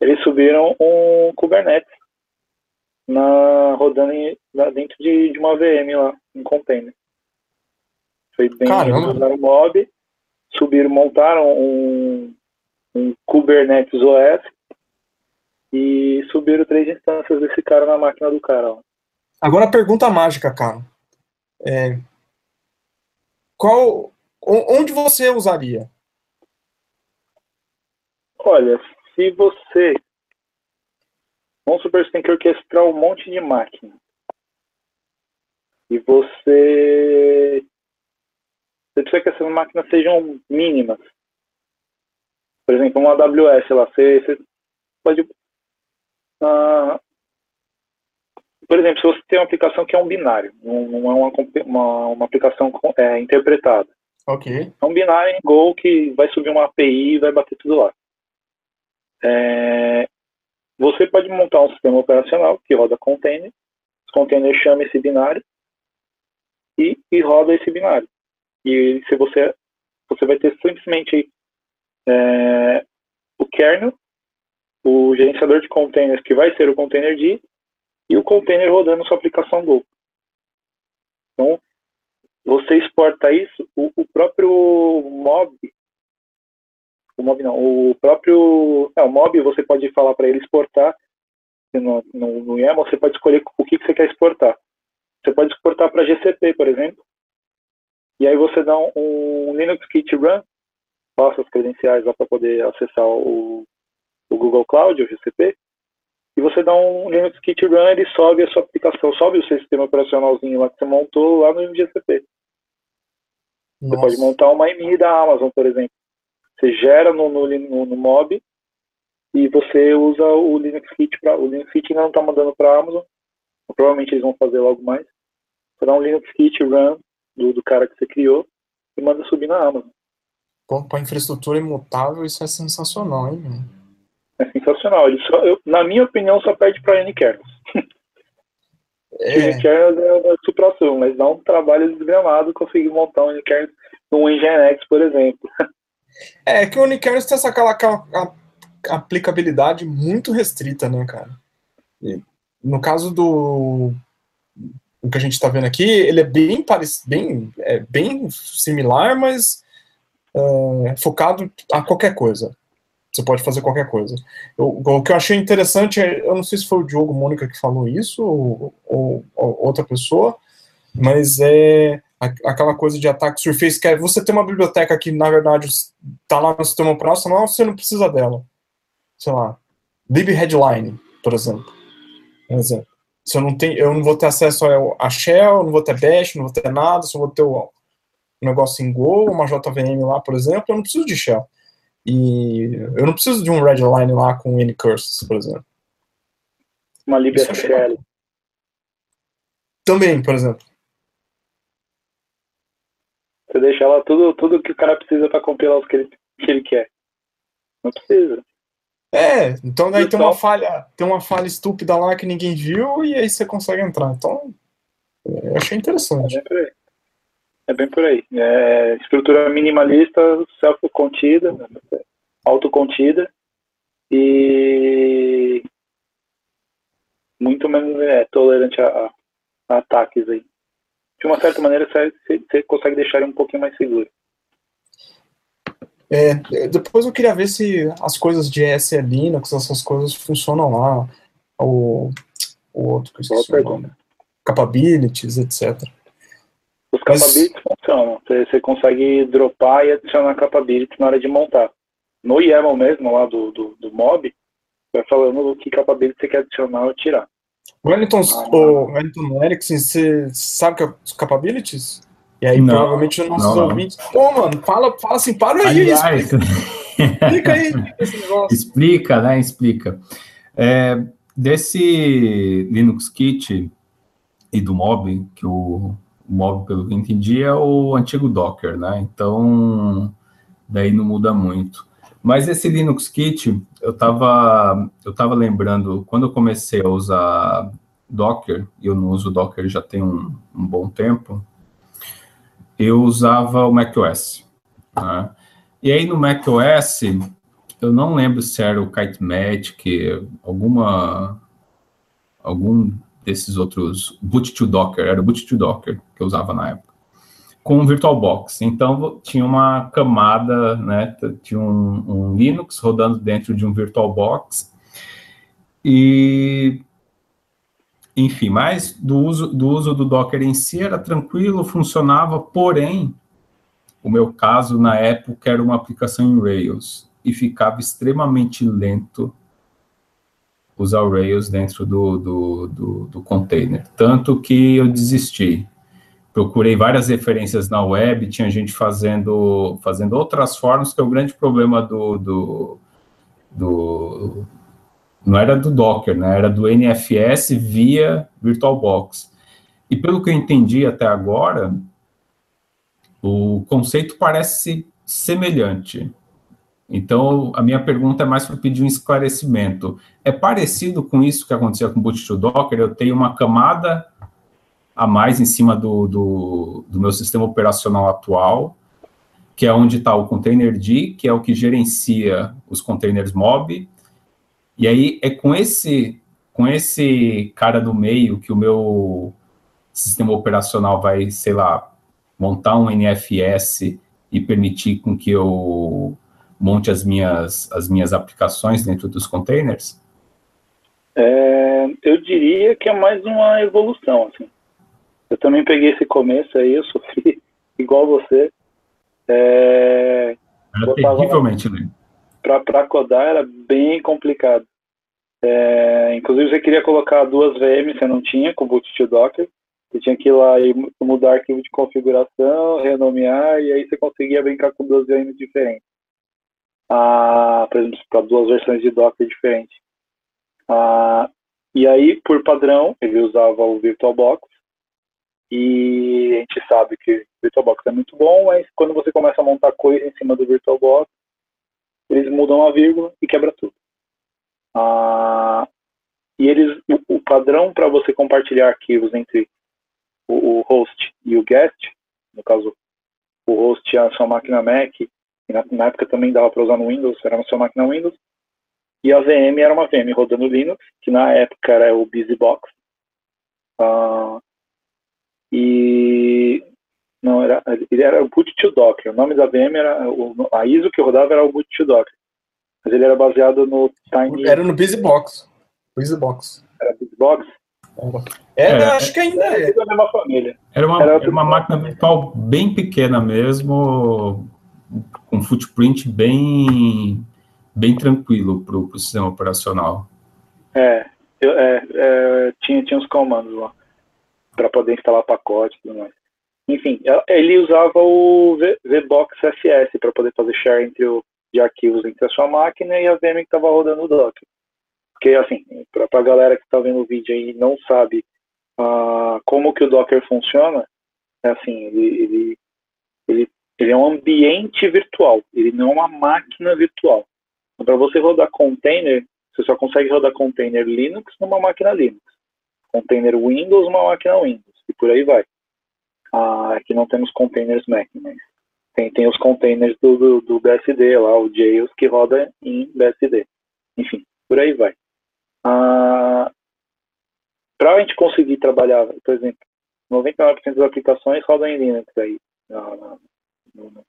eles subiram um Kubernetes na, rodando em, dentro de, de, uma VM lá, em container. Foi bem, Caramba. usaram o mob, subiram, montaram um, um Kubernetes OS e subiram três instâncias desse cara na máquina do cara. Ó. Agora a pergunta mágica, cara. É, qual, onde você usaria? Olha, se você. Vamos supor que você tem que orquestrar um monte de máquina. E você. Você precisa que essas máquinas sejam mínimas. Por exemplo, uma AWS lá, você, você pode. Uh, por exemplo, se você tem uma aplicação que é um binário, não é uma, uma, uma aplicação é, interpretada. Ok. É um binário em Go que vai subir uma API e vai bater tudo lá. É, você pode montar um sistema operacional que roda container, os containers chamam esse binário e, e roda esse binário. E se você, você vai ter simplesmente é, o kernel, o gerenciador de containers que vai ser o container D e o container rodando sua aplicação Go. Então, você exporta isso, o, o próprio mob, o mob não, o próprio, é, o mob você pode falar para ele exportar, no, no, no YAML você pode escolher o que, que você quer exportar. Você pode exportar para GCP, por exemplo, e aí você dá um, um Linux Kit Run, passa as credenciais lá para poder acessar o, o Google Cloud, o GCP, e você dá um Linux Kit Run, ele sobe a sua aplicação, sobe o seu sistema operacionalzinho lá que você montou lá no GCP. Nossa. Você pode montar uma IMI da Amazon, por exemplo. Você gera no, no, no, no Mob e você usa o Linux Kit para o Linux Kit ainda não está mandando para a Amazon. Provavelmente eles vão fazer logo mais. Você dá um Linux Kit Run do, do cara que você criou e manda subir na Amazon. Pô, para infraestrutura imutável, isso é sensacional, hein? É sensacional. Ele só, eu, na minha opinião, só perde para N-kernels. [laughs] É. N-kernels é uma supração, mas dá um trabalho desgramado conseguir montar um N-kernels num Nginx, por exemplo. [laughs] É, que o Unikernels tem essa, aquela, aquela aplicabilidade muito restrita, né, cara? E no caso do o que a gente está vendo aqui, ele é bem parecido, bem, é bem similar, mas é, focado a qualquer coisa. Você pode fazer qualquer coisa. Eu, o que eu achei interessante, é, eu não sei se foi o Diogo Mônica que falou isso, ou, ou, ou outra pessoa, mas é aquela coisa de ataque surface, que é você tem uma biblioteca que, na verdade, está lá no sistema operacional, você não precisa dela. Sei lá, libheadline, por exemplo. Um exemplo. Se eu não tenho, eu não vou ter acesso a shell, não vou ter bash, não vou ter nada, só vou ter o negócio em Go, uma JVM lá, por exemplo, eu não preciso de shell. E eu não preciso de um redline lá com N curses, por exemplo. Uma libsql. Também, por exemplo. Você deixa lá tudo, tudo que o cara precisa para compilar os que ele, que ele quer. Não precisa. É, então daí tem uma falha, tem uma falha estúpida lá que ninguém viu e aí você consegue entrar. Então, eu achei interessante. É bem por aí. É bem por aí. É, estrutura minimalista, self-contida, autocontida e muito menos é, tolerante a, a, ataques aí. De uma certa maneira, você, você consegue deixar ele um pouquinho mais seguro. É, depois eu queria ver se as coisas de ESL Linux, essas coisas funcionam lá. O, o outro que eu esqueci o nome. Capabilities, etc. Os capabilities Mas... funcionam. Você, você, consegue dropar e adicionar capabilities na hora de montar. No YAML mesmo, lá do, do, do mob, vai falando o que capability você quer adicionar ou tirar. Wellington, ah, o Wellington Erickson, você sabe que é os capabilities? E aí, não, provavelmente, os nossos não, ouvintes. Pô, mano, fala, fala assim, para aí. Aliás, explica, [laughs] explica aí Explica, né? Explica. É, desse Linux Kit e do Mob, que o, o Mob, pelo que eu entendi, é o antigo Docker, né? Então, daí não muda muito. Mas esse Linux Kit, eu estava eu tava lembrando, quando eu comecei a usar Docker, e eu não uso Docker já tem um, um bom tempo, eu usava o macOS. Né? E aí no macOS, eu não lembro se era o Kitematic, alguma, algum desses outros, boot to Docker, era o boot to Docker que eu usava na época, com VirtualBox. Então tinha uma camada, né, tinha um, um Linux rodando dentro de um VirtualBox e enfim, mas do uso, do uso do Docker em si era tranquilo, funcionava, porém, o meu caso na época era uma aplicação em Rails e ficava extremamente lento usar o Rails dentro do, do, do, do container. Tanto que eu desisti. Procurei várias referências na web, tinha gente fazendo, fazendo outras formas, que é o grande problema do, do, do não era do Docker, né? Era do NFS via VirtualBox. E pelo que eu entendi até agora, o conceito parece semelhante. Então, a minha pergunta é mais para pedir um esclarecimento. É parecido com isso que aconteceu com o Boot to Docker? Eu tenho uma camada a mais em cima do, do, do meu sistema operacional atual, que é onde está o containerd, que é o que gerencia os containers mob, e aí é com esse com esse cara do meio que o meu sistema operacional vai, sei lá, montar um NFS e permitir com que eu monte as minhas as minhas aplicações dentro dos containers? É, eu diria que é mais uma evolução, assim. Eu também peguei esse começo aí, eu sofri [laughs] igual você. É, era terrivelmente lento para codar era bem complicado. É, inclusive, você queria colocar duas VMs, você não tinha, com boot to Docker. Você tinha que ir lá e mudar arquivo de configuração, renomear, e aí você conseguia brincar com duas VMs diferentes. Ah, por exemplo, para duas versões de Docker diferentes. Ah, e aí, por padrão, ele usava o VirtualBox, e a gente sabe que VirtualBox é muito bom, mas quando você começa a montar coisa em cima do VirtualBox, eles mudam a vírgula e quebra tudo. Ah, e eles, o, o padrão para você compartilhar arquivos entre o, o, host e o guest, no caso, o host é a sua máquina Mac, na, na época também dava para usar no Windows, era na sua máquina Windows, E a VM era uma VM rodando Linux, que na época era o BusyBox. Uh, e não era, ele era o boot to Docker. O nome da VM era a ISO que rodava era o boot to Docker, mas ele era baseado no Tiny. Era no BusyBox. BusyBox. Era BusyBox. Era, é, acho que ainda é. Da mesma família. Era uma, era, era uma máquina virtual bem pequena mesmo, com footprint bem, bem tranquilo para o sistema operacional. É, eu, é, é, tinha, tinha uns comandos lá para poder instalar pacote e tudo mais. Enfim, ele usava o VBox SS para poder fazer share entre o, de arquivos entre a sua máquina e a VM que estava rodando o Docker. Porque, assim, para a galera que está vendo o vídeo aí e não sabe uh, como que o Docker funciona, é assim, ele, ele, ele, ele é um ambiente virtual, ele não é uma máquina virtual. Então, para você rodar container, você só consegue rodar container Linux numa máquina Linux container Windows, uma máquina Windows, e por aí vai. Ah, aqui não temos containers Mac, mas tem, tem os containers do, do, do BSD lá, o Jails, que roda em BSD. Enfim, por aí vai. Ah, Para a gente conseguir trabalhar, por exemplo, 99% das aplicações rodam em Linux aí, no,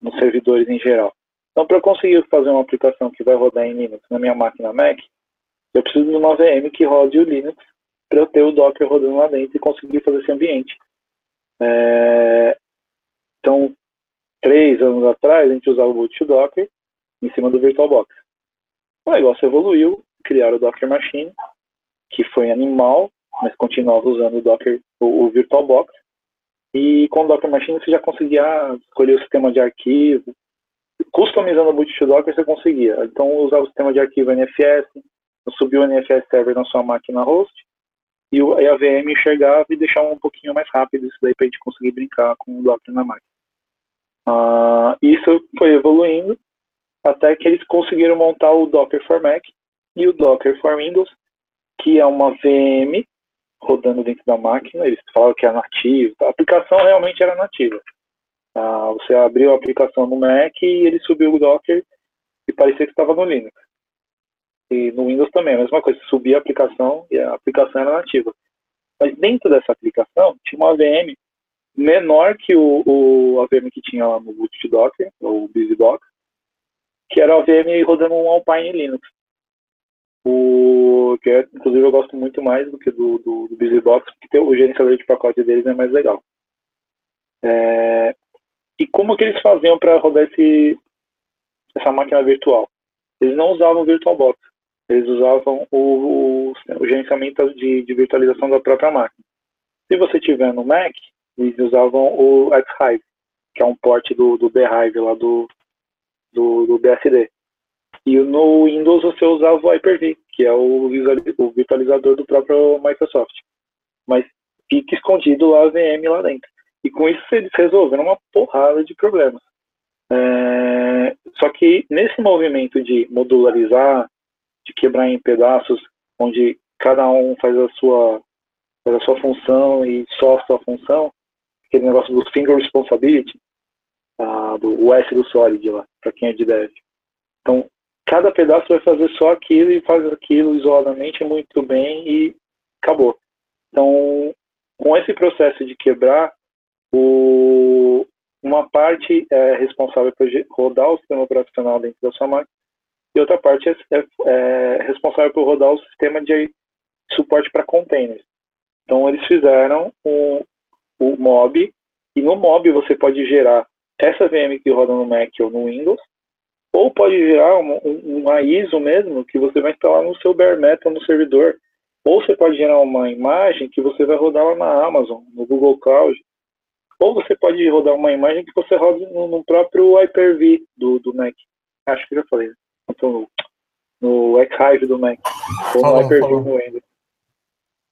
nos servidores em geral. Então, para eu conseguir fazer uma aplicação que vai rodar em Linux na minha máquina Mac, eu preciso de uma VM que rode o Linux para eu ter o Docker rodando lá dentro e conseguir fazer esse ambiente. É, então, três anos atrás, a gente usava o boot Docker em cima do VirtualBox. O negócio evoluiu, criaram o Docker Machine, que foi animal, mas continuava usando o Docker, o, o VirtualBox. E com o Docker Machine você já conseguia escolher o sistema de arquivo. Customizando o boot Docker você conseguia. Então usava o sistema de arquivo NFS, subiu o NFS Server na sua máquina host, e a VM enxergava e deixava um pouquinho mais rápido isso daí para a gente conseguir brincar com o Docker na máquina. Uh, isso foi evoluindo até que eles conseguiram montar o Docker for Mac e o Docker for Windows, que é uma VM rodando dentro da máquina. Eles falaram que é nativo. A aplicação realmente era nativa. Uh, você abriu a aplicação no Mac e ele subiu o Docker e parecia que estava no Linux. E no Windows também, a mesma coisa, subia a aplicação e a aplicação era nativa. Mas dentro dessa aplicação tinha uma VM menor que o, o a VM que tinha lá no boot Docker, ou BusyBox, que era a VM rodando um Alpine Linux. O, que é, inclusive eu gosto muito mais do que do, do, do porque o gerenciador de pacote deles é mais legal. É, e como que eles faziam para rodar esse, essa máquina virtual? Eles não usavam VirtualBox eles usavam o, o, o gerenciamento de, de, virtualização da própria máquina. Se você tiver no Mac, eles usavam o X-Hive, que é um porte do, do lá do, do, do, BSD. E no Windows você usava o Hyper-V, que é o, o virtualizador do próprio Microsoft. Mas fica escondido lá a VM lá dentro. E com isso eles resolveram uma porrada de problemas. É, só que nesse movimento de modularizar, de quebrar em pedaços, onde cada um faz a sua, faz a sua função e só a sua função, aquele negócio do single responsibility, ah, do S do Solid lá, para quem é de dev. Então, cada pedaço vai fazer só aquilo e faz aquilo isoladamente muito bem e acabou. Então, com esse processo de quebrar, o, uma parte é responsável por rodar o sistema operacional dentro da sua máquina e outra parte é, é, é responsável por rodar o sistema de suporte para containers. Então eles fizeram o, o mob e no mob você pode gerar essa VM que roda no Mac ou no Windows, ou pode gerar uma, uma ISO mesmo que você vai instalar no seu bare metal no servidor, ou você pode gerar uma imagem que você vai rodar lá na Amazon, no Google Cloud, ou você pode rodar uma imagem que você roda no, no próprio Hyper-V do, do Mac. Acho que já falei. Né? No, no X-Hive do Mac, ou no Hyper-V no Windows.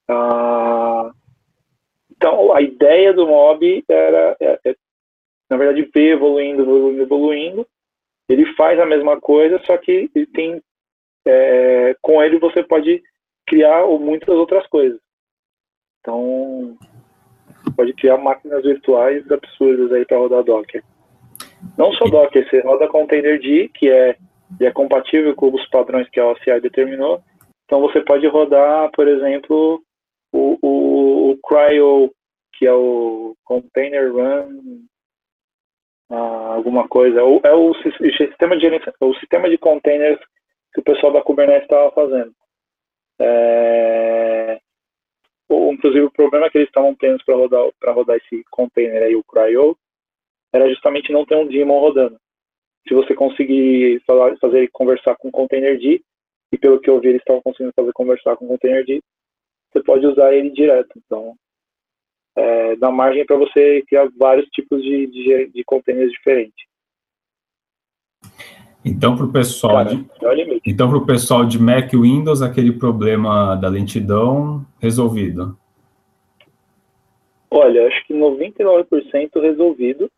Ah, então, a ideia do mob era, é, é, na verdade, ver evoluindo, evoluindo, evoluindo. Ele faz a mesma coisa, só que ele tem, é, com ele você pode criar muitas outras coisas. Então, pode criar máquinas virtuais absurdas aí para rodar Docker. Não só Docker, você roda Containerd, que é e é compatível com os padrões que a OCI determinou. Então você pode rodar, por exemplo, o, o, o Cryo, que é o Container Run, ah, alguma coisa. Ou é o, sistema de, o sistema de containers que o pessoal da Kubernetes estava fazendo. É, inclusive, o problema que eles estavam tendo para rodar, rodar esse container aí, o Cryo, era justamente não ter um daemon rodando. Se você conseguir falar, fazer conversar com o containerd, e pelo que eu vi, eles estavam conseguindo fazer conversar com o containerd, você pode usar ele direto. Então, é, dá margem para você criar vários tipos de, de, de containers diferentes. Então, para o pessoal, Cara, de, então para o pessoal de Mac e Windows, aquele problema da lentidão resolvido. Olha, acho que 99% resolvido,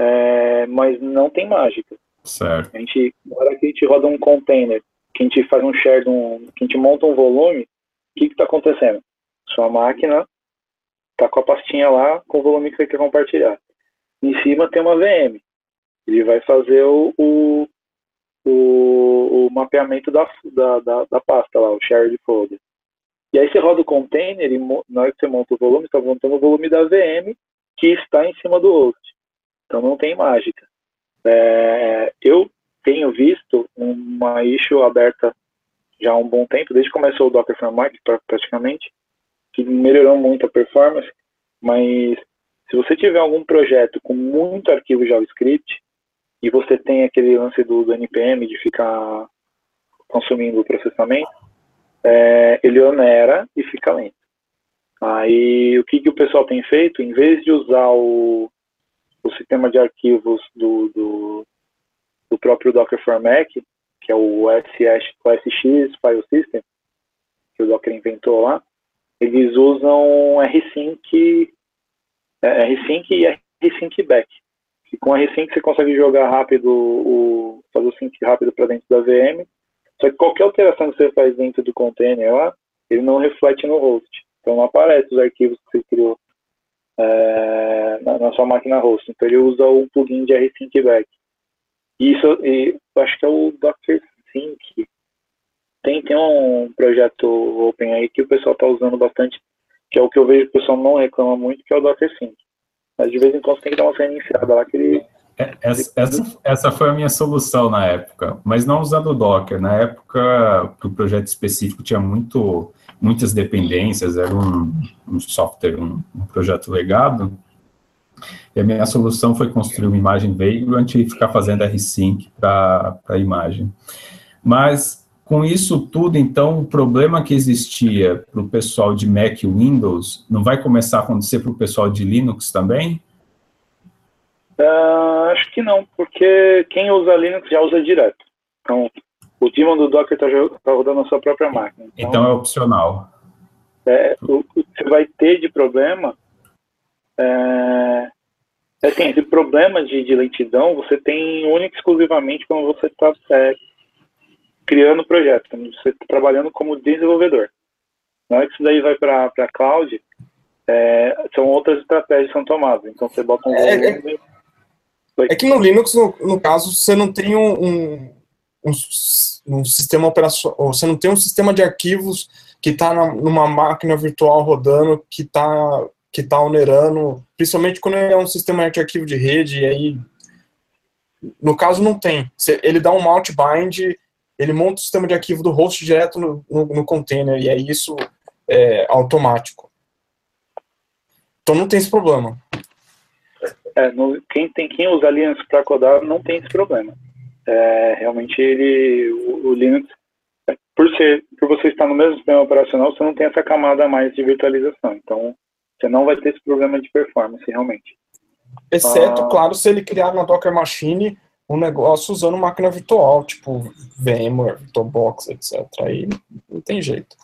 é, mas não tem mágica. Certo. A gente, na hora que a gente roda um container, que a gente faz um share, um, que a gente monta um volume, o que está acontecendo? Sua máquina está com a pastinha lá com o volume que você quer compartilhar. Em cima tem uma VM. Ele vai fazer o, o, o, o mapeamento da, da, da, da, pasta lá, o shared folder. E aí você roda o container e na hora que você monta o volume, está montando o volume da VM que está em cima do host. Então não tem mágica. É, eu tenho visto uma issue aberta já há um bom tempo, desde que começou o Docker Framework praticamente, que melhorou muito a performance, mas se você tiver algum projeto com muito arquivo JavaScript e você tem aquele lance do, do NPM de ficar consumindo o processamento, é, ele onera e fica lento. Aí o que, que o pessoal tem feito? Em vez de usar o, o sistema de arquivos do, do, do próprio Docker for Mac, que é o SX, o SX File System, que o Docker inventou lá, eles usam rsync, é, rsync e rsync back. E com rsync você consegue jogar rápido, o, fazer o sync rápido para dentro da VM. Só que qualquer alteração que você faz dentro do container lá, ele não reflete no host. Então não aparece os arquivos que você criou é, na, sua máquina host. Então ele usa o plugin de rsync back. Isso, e, acho que é o Docker Sync, tem, tem um projeto open aí que o pessoal está usando bastante, que é o que eu vejo que o pessoal não reclama muito, que é o Docker Sync. Mas de vez em quando tem que dar uma reiniciada lá que ele. É, essa, essa, essa, foi a minha solução na época, mas não usando o Docker. Na época, o projeto específico tinha muito, muitas dependências, era um, um software, um, um, projeto legado. E a minha solução foi construir uma imagem Vagrant e ficar fazendo rsync para a imagem. Mas com isso tudo, então, o problema que existia para o pessoal de Mac e Windows não vai começar a acontecer para o pessoal de Linux também? Uh, acho que não, porque quem usa Linux já usa direto. Então, o daemon do Docker está tá rodando na sua própria máquina. Então, então é opcional. É, o, que você vai ter de problema é, é assim, esse problema de, de lentidão você tem único exclusivamente quando você está é, criando o projeto, você está trabalhando como desenvolvedor. Na hora que isso daí vai para a cloud, é, são outras estratégias que são tomadas. Então você bota um é, volume. É, que no Linux, no, no, caso, você não tem um, um, um, sistema operacional, você não tem um sistema de arquivos que está numa máquina virtual rodando, que está que tá onerando, principalmente quando é um sistema de arquivo de rede, e aí, no caso, não tem. Ele dá um mount bind ele monta o sistema de arquivo do host direto no, no, no container, e é isso é, automático. Então não tem esse problema. É, no, quem, tem, quem usa Linux para codar não tem esse problema. É, realmente ele, o, o, Linux, por, ser, por você estar no mesmo sistema operacional, você não tem essa camada a mais de virtualização. Então você não vai ter esse problema de performance realmente. Exceto, ah, claro, se ele criar uma Docker Machine um negócio usando máquina virtual, tipo VMware, VirtualBox, etc. Aí não tem jeito.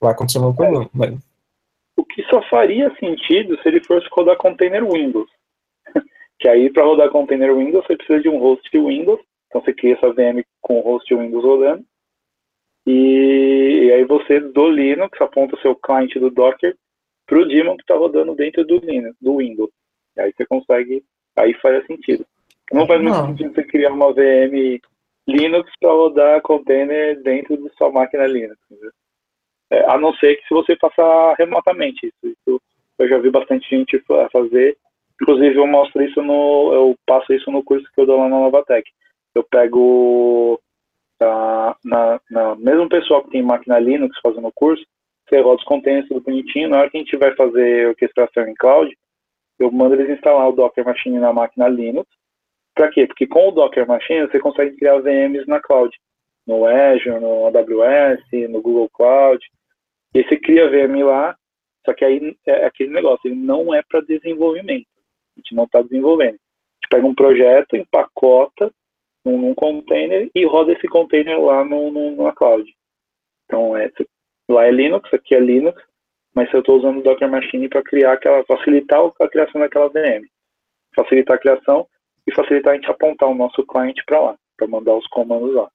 Vai acontecer uma coisa, mas... O que só faria sentido se ele fosse rodar container Windows. Que aí, para rodar container Windows, você precisa de um host Windows. Então, você cria essa VM com o host Windows rodando. E, e aí, você, do Linux, aponta o seu cliente do Docker para o daemon que está rodando dentro do Linux, do Windows. E aí, você consegue... Aí faria sentido. Não faz muito sentido você criar uma VM Linux para rodar container dentro de sua máquina Linux. É, a não ser que se você faça remotamente isso. isso. Eu já vi bastante gente fazer. Inclusive eu mostro isso no, eu passo isso no curso que eu dou lá na Novatec. Eu pego tá, na, na mesmo pessoal que tem máquina Linux fazendo o curso, você roda os containers tudo bonitinho. Na hora que a gente vai fazer orquestração em cloud, eu mando eles instalar o Docker Machine na máquina Linux. Para quê? Porque com o Docker Machine você consegue criar VMs na cloud, no Azure, no AWS, no Google Cloud. E você cria VM lá, só que aí é aquele negócio, ele não é para desenvolvimento. A gente não está desenvolvendo. A gente pega um projeto, empacota num, num container e roda esse container lá no, no, na cloud. Então, é, lá é Linux, aqui é Linux, mas eu estou usando o Docker Machine para criar aquela, facilitar a criação daquela VM, facilitar a criação e facilitar a gente apontar o nosso cliente para lá, para mandar os comandos lá.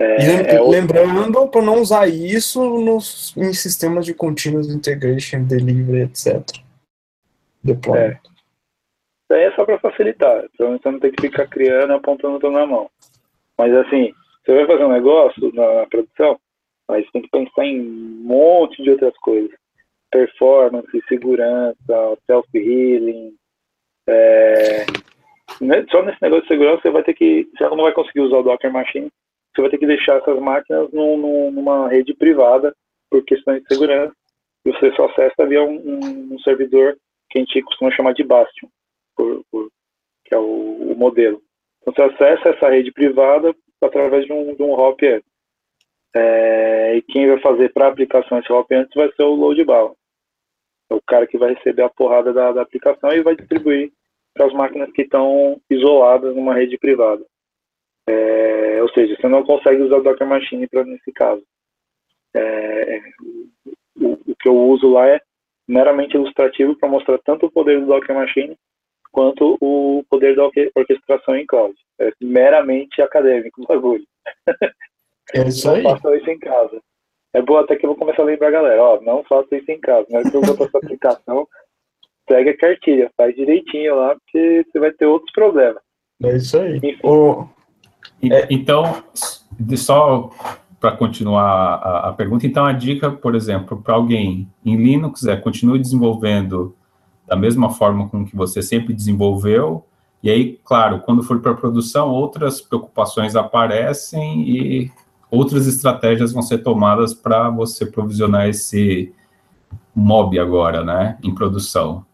É, é lembrando para não usar isso nos, em sistemas de continuous integration, delivery, etc. Deployment. É. É só para facilitar, então você não tem que ficar criando apontando tudo na mão. Mas assim, você vai fazer um negócio na, na produção, mas tem que pensar em um monte de outras coisas performance, segurança, self-healing. É, né, só nesse negócio de segurança você vai ter que, você não vai conseguir usar o Docker Machine, você vai ter que deixar essas máquinas num, numa rede privada por questões de segurança e você só acessa via um, um, um servidor que a gente costuma chamar de Bastion, por, por, que é o, o, modelo. Então você acessa essa rede privada através de um, de um hop é, e quem vai fazer para a aplicação esse hop antes vai ser o load balance. É o cara que vai receber a porrada da, da aplicação e vai distribuir para as máquinas que estão isoladas numa rede privada. É, ou seja, você não consegue usar Docker Machine para nesse caso. É, o, o, que eu uso lá é meramente ilustrativo para mostrar tanto o poder do Docker Machine quanto o poder da orquestração em cloud. É meramente acadêmico o bagulho. É isso aí. Não façam isso em casa. É bom até que eu vou começar a lembrar a galera, ó, não faça isso em casa, mas se eu vou para sua aplicação, pega a cartilha, faz direitinho lá, porque você vai ter outros problemas. É isso aí. O... É... Então, só para continuar a, a, pergunta, então a dica, por exemplo, para alguém em Linux é continue desenvolvendo da mesma forma com que você sempre desenvolveu, e aí, claro, quando for para produção, outras preocupações aparecem e outras estratégias vão ser tomadas para você provisionar esse mob agora, né, em produção.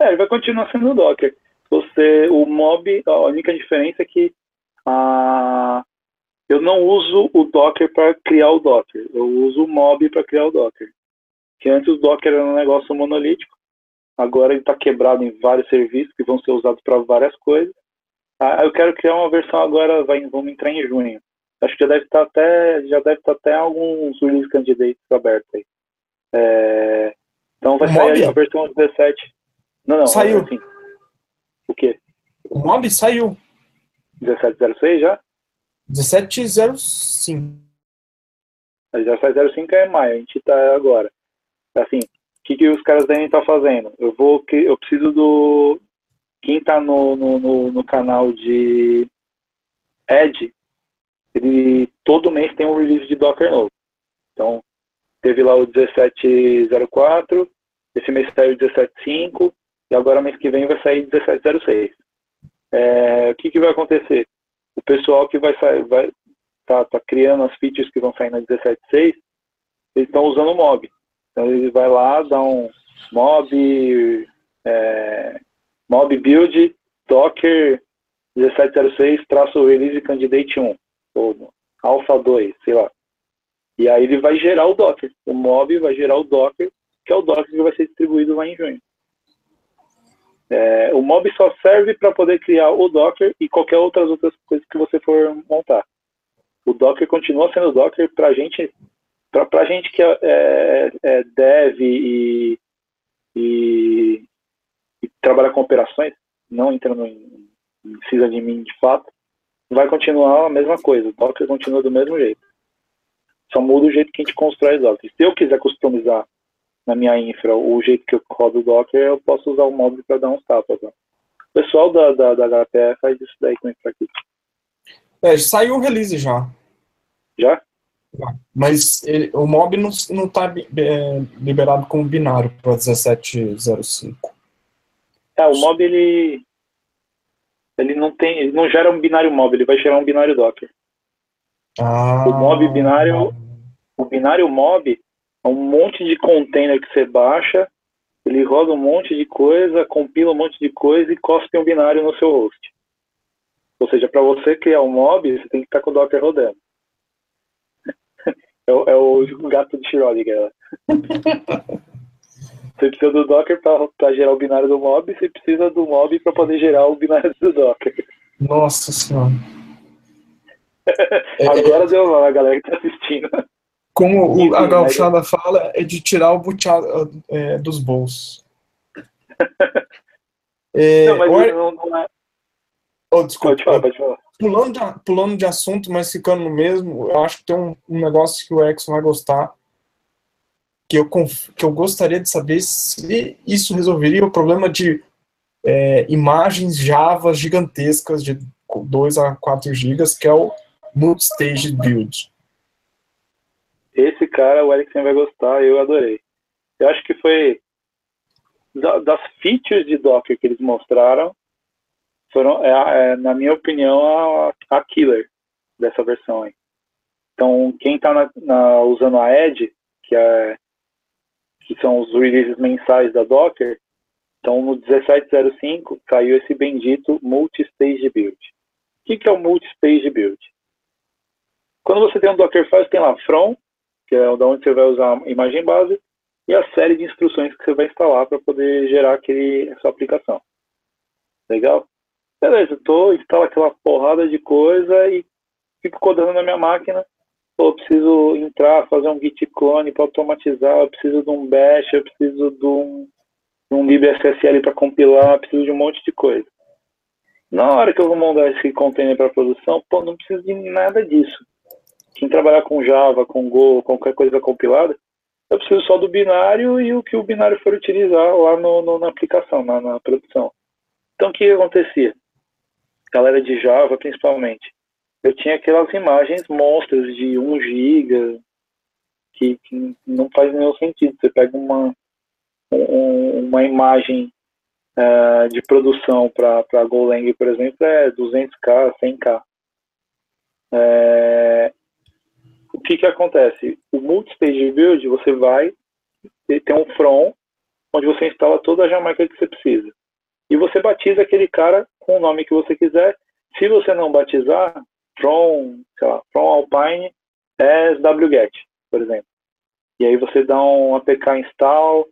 É, ele vai continuar sendo o Docker. Você, o mob, a única diferença é que a, eu não uso o Docker para criar o Docker, eu uso o mob para criar o Docker. Que antes o Docker era um negócio monolítico, agora ele está quebrado em vários serviços que vão ser usados para várias coisas. Ah, eu quero criar uma versão agora, vai, vamos entrar em junho. Acho que já deve estar até, já deve estar até alguns release candidatos abertos aí. É, então vai sair Mob? a versão 17. Não, não. Saiu. Assim, o quê? O Mob saiu. 1706 já? 1705. Já sai 05 é maio, a gente tá agora. Assim, o que, que os caras devem estar tá fazendo? Eu vou, eu preciso do. Quem tá no, no, no, no canal de Ed, ele todo mês tem um release de Docker novo. Então, teve lá o 1704, esse mês saiu o 17.5, e agora mês que vem vai sair 1706. É, o que, que vai acontecer? O pessoal que vai sair, vai tá, tá criando as features que vão sair na 17.6, eles estão usando o mob. Então ele vai lá, dá um mob, é, mob build, docker 1706 traço release candidate 1 ou alpha 2, sei lá. E aí ele vai gerar o Docker. O mob vai gerar o Docker, que é o Docker que vai ser distribuído lá em junho. É, o mob só serve para poder criar o Docker e qualquer outras outras coisas que você for montar. O Docker continua sendo Docker para gente, para gente que é, é, é dev e, e, e, trabalha com operações, não entrando em, em de mim de fato, vai continuar a mesma coisa. O Docker continua do mesmo jeito. Só muda o jeito que a gente constrói os Docker. Se eu quiser customizar na minha infra o jeito que eu rodo o Docker, eu posso usar o módulo para dar uns tapas. O pessoal da, da, da HPE faz isso daí com a infra aqui. É, saiu o release já. Já? Mas ele, o mob não, não tá é, liberado como binário para 1705. É, o mob ele ele não tem, ele não gera um binário mob, ele vai gerar um binário docker. Ah, O mob binário, o binário mob é um monte de container que você baixa, ele roda um monte de coisa, compila um monte de coisa e cospe um binário no seu host. Ou seja, para você criar um mob, você tem que estar com o Docker rodando. É, o- é o gato de Schrödinger. lá. [laughs] Você precisa do Docker para gerar o binário do mob, você precisa do mob para poder gerar o binário do Docker. Nossa senhora. É, [laughs] Agora deu lá, a galera que tá assistindo. Como o- a Enfim, gauchada fala, é de tirar o buteado é, dos bolsos. [laughs] É, Não, mas olha- não, não é. oh, desculpa, Pode falar, pode falar. Pulando, de, pulando de assunto, mas ficando no mesmo, eu acho que tem um, um negócio que o Erickson vai gostar, que eu, que eu gostaria de saber se isso resolveria o problema de é, imagens Java gigantescas de 2 a 4 gigas, que é o Multistage Build. Esse cara, o Eriksen vai gostar, eu adorei. Eu acho que foi da- das features de Docker que eles mostraram, foram, é, é, na minha opinião, a, a killer dessa versão aí. Então, quem está usando a Edge, que, é, que são os releases mensais da Docker, então no 1705 saiu esse bendito Multistage Build. O que, que é o Multistage Build? Quando você tem um Dockerfile, tem lá from, que é da onde você vai usar a imagem base, e a série de instruções que você vai instalar para poder gerar aquele, essa aplicação. Legal? Beleza, tô, instalo aquela porrada de coisa e fico codando na minha máquina. Pô, eu preciso entrar, fazer um git clone para automatizar, eu preciso de um bash, eu preciso de um, de um libSSL para compilar, eu preciso de um monte de coisa. Na hora que eu vou mandar esse container para produção, pô, não preciso de nada disso quem trabalhar com Java, com Go, qualquer coisa compilada, eu preciso só do binário e o que o binário for utilizar lá no, no- na aplicação, na, na produção. Então, o que acontecia? Galera de Java, principalmente. Eu tinha aquelas imagens monstros de 1 GB, que, que não faz nenhum sentido. Você pega uma, um- uma imagem eh, de produção para Golang, por exemplo, é 200k, 100k. É, o que que acontece? O multistage build, você vai ter um from, onde você instala toda a Jamaica que você precisa. E você batiza aquele cara com o nome que você quiser. Se você não batizar, from, sei lá, from Alpine as wget, por exemplo. E aí você dá um apk install,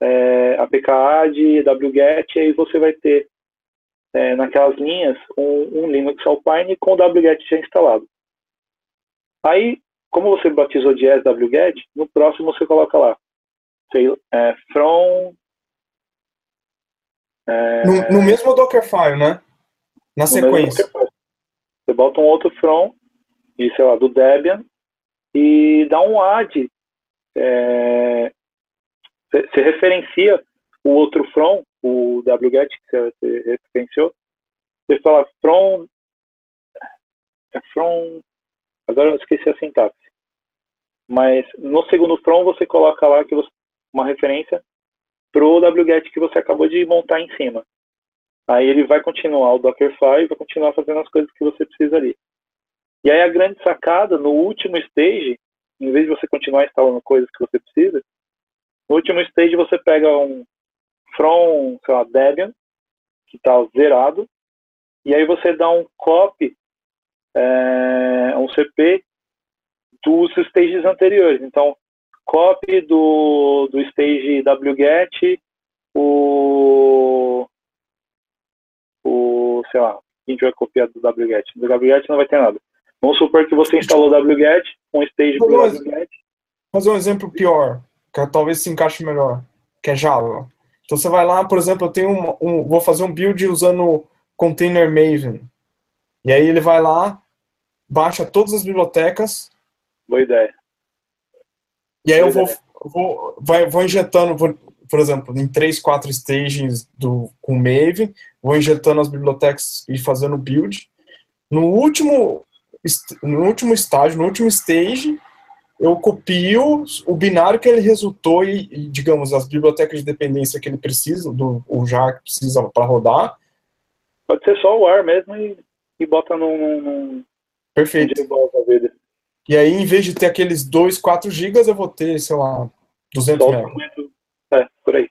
é, apk add, wget, e aí você vai ter é, naquelas linhas um, um Linux Alpine com o wget já instalado. Aí, como você batizou de as wget, no próximo você coloca lá, sei, é, from é, No, no mesmo Dockerfile, né? Na no sequência. Você bota um outro from, e, sei lá, do Debian, e dá um add. é, Você referencia o outro from, o wget que você, você referenciou. Você fala from. É from. Agora eu esqueci a sintaxe. Mas no segundo from você coloca lá que você, uma referência pro wget que você acabou de montar em cima. Aí ele vai continuar o Dockerfile vai continuar fazendo as coisas que você precisa ali. E aí a grande sacada, no último stage, em vez de você continuar instalando coisas que você precisa, no último stage você pega um from, sei lá, Debian, que está zerado, e aí você dá um copy, é, um CP dos stages anteriores. Então, copy do, do stage wget, o, o, sei lá, a gente vai copiar do wget. Do wget não vai ter nada. Vamos supor que você instalou o wget, um stage Beleza. wget, fazer um exemplo pior, que talvez se encaixe melhor, que é Java. Então você vai lá, por exemplo, eu tenho um, um- vou fazer um build usando container Maven. E aí ele vai lá, baixa todas as bibliotecas, boa ideia. E aí eu vou, vou, vai, vou injetando, vou- por exemplo, em três, quatro stages do, com Maven, vou injetando as bibliotecas e fazendo build. No último, no último estágio, no último stage, eu copio o binário que ele resultou e, e digamos, as bibliotecas de dependência que ele precisa, do, o JAR precisa para rodar. Pode ser só o AR mesmo e, e bota num, num, Perfeito. E aí, em vez de ter aqueles 2, 4 gigas, eu vou ter, sei lá, 200 MB. É, por aí.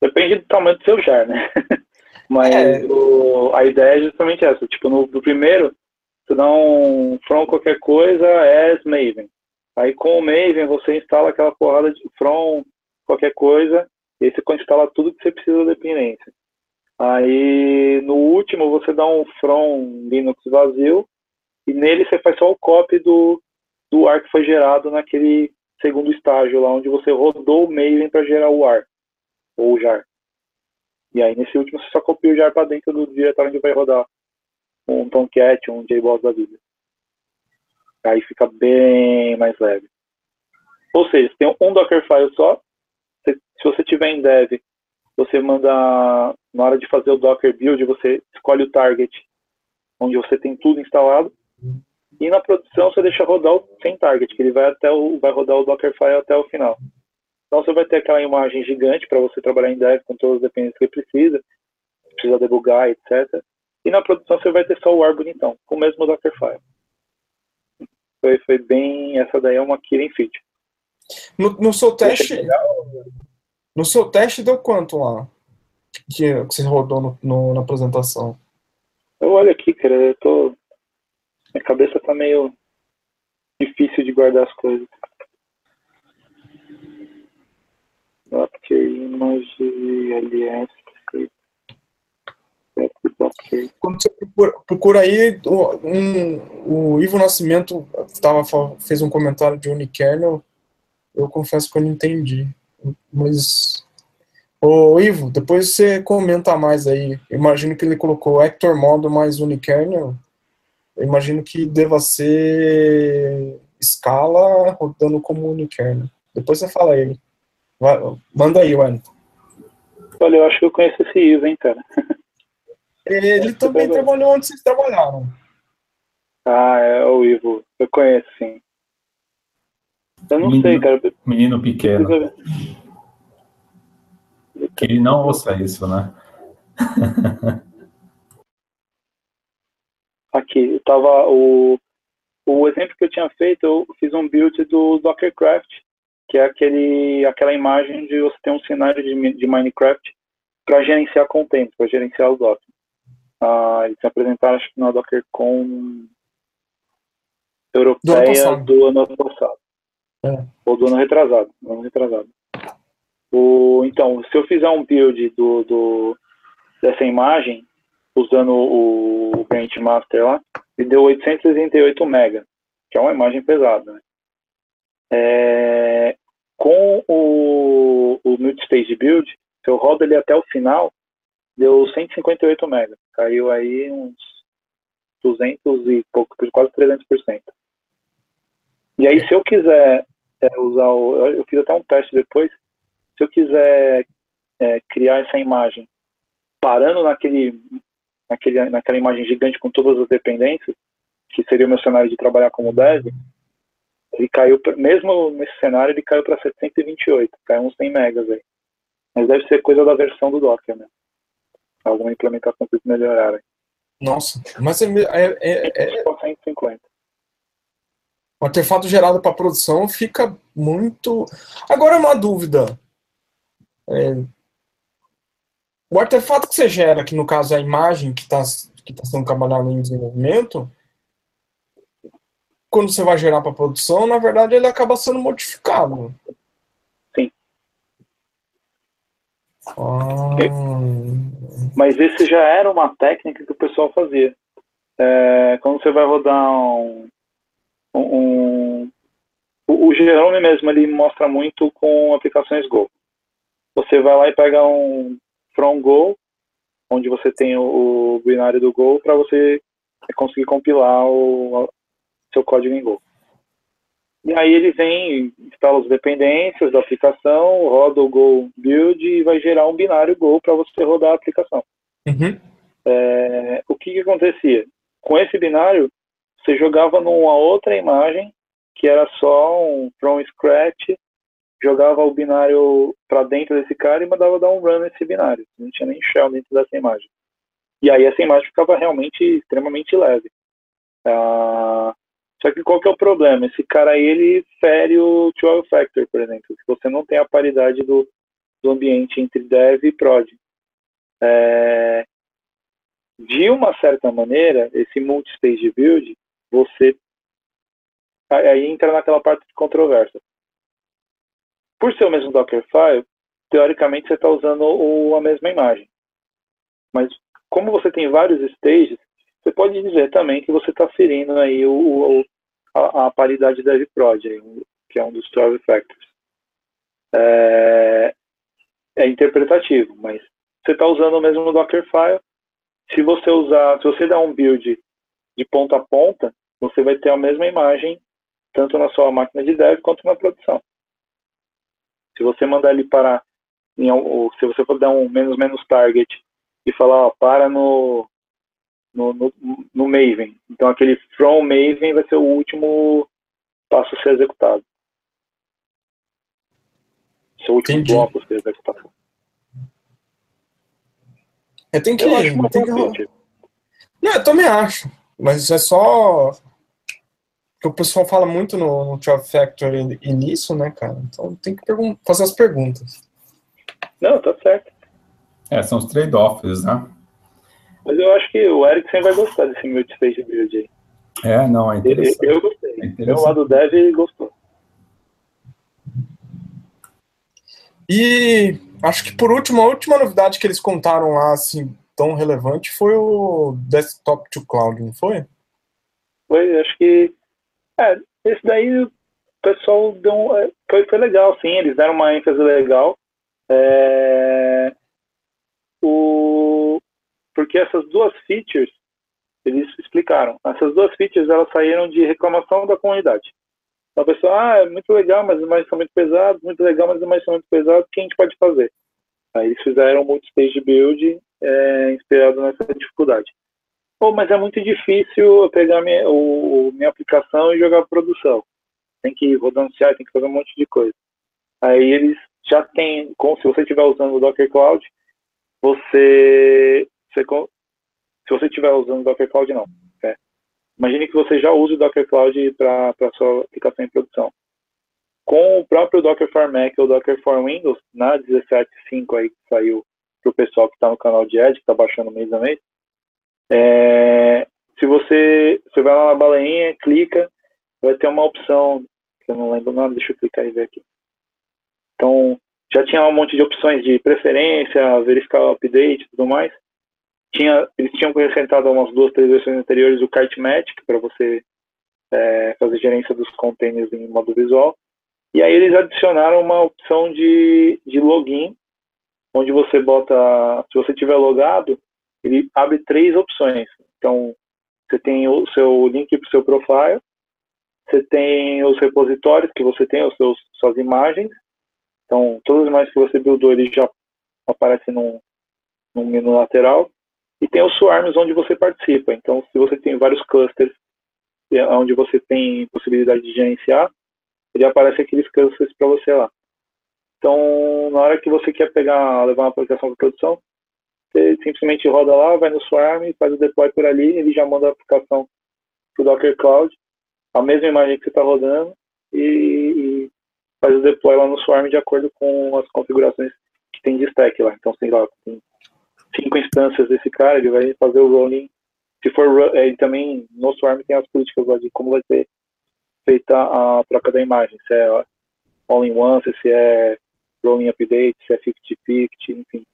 Depende do tamanho do seu jar, né? [laughs] Mas é. o, a ideia é justamente essa. Tipo, no, no primeiro, você dá um from qualquer coisa as Maven. Aí com o Maven você instala aquela porrada de from qualquer coisa e aí você instala tudo que você precisa da dependência. Aí no último você dá um from Linux vazio e nele você faz só o copy do, do ar que foi gerado naquele segundo estágio lá onde você rodou o Maven para gerar o ar ou o jar. E aí nesse último você só copia o jar para dentro do diretório onde vai rodar um Tomcat, um JBoss da vida. Aí fica bem mais leve. Ou seja, tem um Dockerfile só. Se, você tiver em dev, você manda na hora de fazer o Docker build, você escolhe o target onde você tem tudo instalado. E na produção você deixa rodar o sem target, que ele vai até o vai rodar o Dockerfile até o final. Então você vai ter aquela imagem gigante para você trabalhar em dev com todas as dependências que precisa, precisa debugar, etc. E na produção você vai ter só o ar bonitão, com o mesmo Dockerfile. Foi, foi bem. Essa daí é uma killing feature. No, no seu teste. No seu teste deu quanto lá? Que, que você rodou no, no, na apresentação? Eu olho aqui, cara, eu tô. Minha cabeça tá meio difícil de guardar as coisas. Docker Image LS quando você procura, procura aí, um, o Ivo Nascimento tava, fez um comentário de unikernel, eu confesso que eu não entendi. Mas, ô Ivo, depois você comenta mais aí. Imagino que ele colocou Hector modo mais unikernel. Eu imagino que deva ser escala rodando como unikernel. Depois você fala aí. Vai, manda aí, Wellington. Olha, eu acho que eu conheço esse Ivo, hein, cara. Ele também trabalhou onde vocês trabalharam. Ah, é o Ivo. Eu conheço, sim. Eu não menino, sei, cara. Menino pequeno. Que ele não ouça isso, né? Aqui, tava o, o exemplo que eu tinha feito, eu fiz um build do Dockercraft, que é aquele, aquela imagem de você ter um cenário de, de Minecraft para gerenciar content, para gerenciar os Docker. Uh, eles se apresentaram, acho que na DockerCon europeia do, ano passado. É. Ou do ano retrasado. Do ano retrasado. O, então, se eu fizer um build do, do, dessa imagem, usando o, o Master lá, me deu 868 MB, que é uma imagem pesada. Né? É, com o, o Multistage Build, se eu rodo ele até o final, deu 158 MB. Caiu aí uns 200 e pouco, quase 300%. E aí, se eu quiser é, usar o. Eu fiz até um teste depois. Se eu quiser é, criar essa imagem parando naquele, naquele, naquela imagem gigante com todas as dependências, que seria o meu cenário de trabalhar como dev, ele caiu, mesmo nesse cenário, ele caiu para 728, caiu uns 100 megas aí. Mas deve ser coisa da versão do Docker, né? alguma implementação que eles melhorarem. Nossa, mas é, é, é, é... 150. O artefato gerado para produção fica muito. Agora uma dúvida. É... O artefato que você gera, que no caso é a imagem que está que tá sendo trabalhada em desenvolvimento, quando você vai gerar para produção, na verdade ele acaba sendo modificado. Ah. Mas esse já era uma técnica que o pessoal fazia. É, quando você vai rodar um, um, o, o Jerome mesmo ele mostra muito com aplicações Go. Você vai lá e pega um from Go, onde você tem o, o binário do Go para você conseguir compilar o seu código em Go. E aí ele vem, instala as dependências da aplicação, roda o Go build e vai gerar um binário Go para você rodar a aplicação. Uhum. é, o que, que acontecia? Com esse binário, você jogava numa outra imagem, que era só um from scratch, jogava o binário para dentro desse cara e mandava dar um run nesse binário. Não tinha nem shell dentro dessa imagem. E aí essa imagem ficava realmente extremamente leve. Ah, só que qual que é o problema? Esse cara aí, ele fere o 12 factor, por exemplo. Se você não tem a paridade do, do ambiente entre dev e prod. É, de uma certa maneira, esse multi-stage build, você aí entra naquela parte de controvérsia. Por ser o mesmo Dockerfile, teoricamente você está usando o, a mesma imagem. Mas como você tem vários stages, você pode dizer também que você está ferindo aí o, o a, a, paridade DevProd, que é um dos 12 factors. É, é interpretativo, mas você está usando o mesmo Dockerfile. Se você usar, se você dar um build de ponta a ponta, você vai ter a mesma imagem tanto na sua máquina de dev quanto na produção. Se você mandar ele parar, em, se você for dar um menos menos target e falar, ó, para no, no, no, no Maven. Então aquele from Maven vai ser o último passo a ser executado. Seu último Entendi. bloco a ser executado. Eu tenho que. Eu acho uma tem que... Não, eu também acho. Mas é só. Porque o pessoal fala muito no, no Job Factory e nisso, né, cara? Então tem que fazer as perguntas. Não, tá certo. É, são os trade-offs, né? Mas eu acho que o Eric vai gostar desse multi-stage build aí. É, não, é interessante. Eu, eu gostei. É Meu lado dev gostou. E acho que por último, a última novidade que eles contaram lá, assim, tão relevante, foi o Desktop to Cloud, não foi? Foi, acho que. É, esse daí o pessoal deu. É, foi, foi legal, sim, eles deram uma ênfase legal. É, o, porque essas duas features, eles explicaram, essas duas features elas saíram de reclamação da comunidade. Então a pessoa, ah, é muito legal, mas as imagens são muito pesadas, muito legal, mas as imagens são muito pesadas, o que a gente pode fazer? Aí eles fizeram um multi-stage build é, inspirado nessa dificuldade. Pô, mas é muito difícil eu pegar minha, o, minha aplicação e jogar produção. Tem que CI, tem que fazer um monte de coisa. Aí eles já têm, como se você estiver usando o Docker Cloud, você, você se você estiver usando o Docker Cloud, não. É. Imagine que você já use o Docker Cloud para sua aplicação em produção. Com o próprio Docker for Mac ou Docker for Windows, na 17.5 aí que saiu para o pessoal que está no canal de Ed, que está baixando mês a mês, é, se você, você vai lá na baleinha, clica, vai ter uma opção, que eu não lembro o nome, deixa eu clicar e ver aqui. Então, já tinha um monte de opções de preferência, verificar o update e tudo mais. Tinha, eles tinham acrescentado umas duas, três versões anteriores o Kartmatic para você é, fazer gerência dos containers em modo visual. E aí eles adicionaram uma opção de, de login, onde você bota, se você tiver logado, ele abre três opções. Então, você tem o seu link para o seu profile, você tem os repositórios que você tem, os seus, suas imagens, então, todas as imagens que você buildou, ele já aparece num, num menu lateral. E tem os swarms onde você participa. Então, se você tem vários clusters é, onde você tem possibilidade de gerenciar, ele aparece aqueles clusters para você lá. Então, na hora que você quer pegar, levar uma aplicação para produção, simplesmente roda lá, vai no Swarm, faz o deploy por ali, ele já manda a aplicação para o Docker Cloud, a mesma imagem que você está rodando, e, faz o deploy lá no Swarm de acordo com as configurações que tem de stack lá. Então, sei lá, tem cinco instâncias desse cara, ele vai fazer o rolling. Se for, é, também no Swarm tem as políticas lá de como vai ser feita a troca da imagem, se é all in one, se é rolling update, se é 50-50, enfim.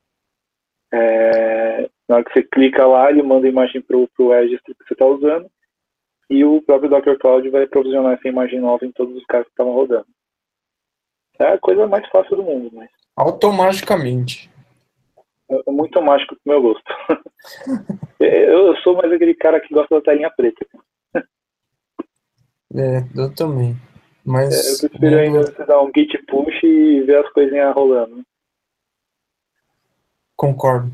É, na hora que você clica lá, ele manda a imagem para o registro que você está usando e o próprio Docker Cloud vai provisionar essa imagem nova em todos os casos que estavam rodando. É a coisa mais fácil do mundo, mas. Automaticamente. É, é muito mágico pro meu gosto. [laughs] eu sou mais aquele cara que gosta da telinha preta. É, eu também. Mas. É, eu prefiro ainda você dar um git push e ver as coisinhas rolando. Concordo.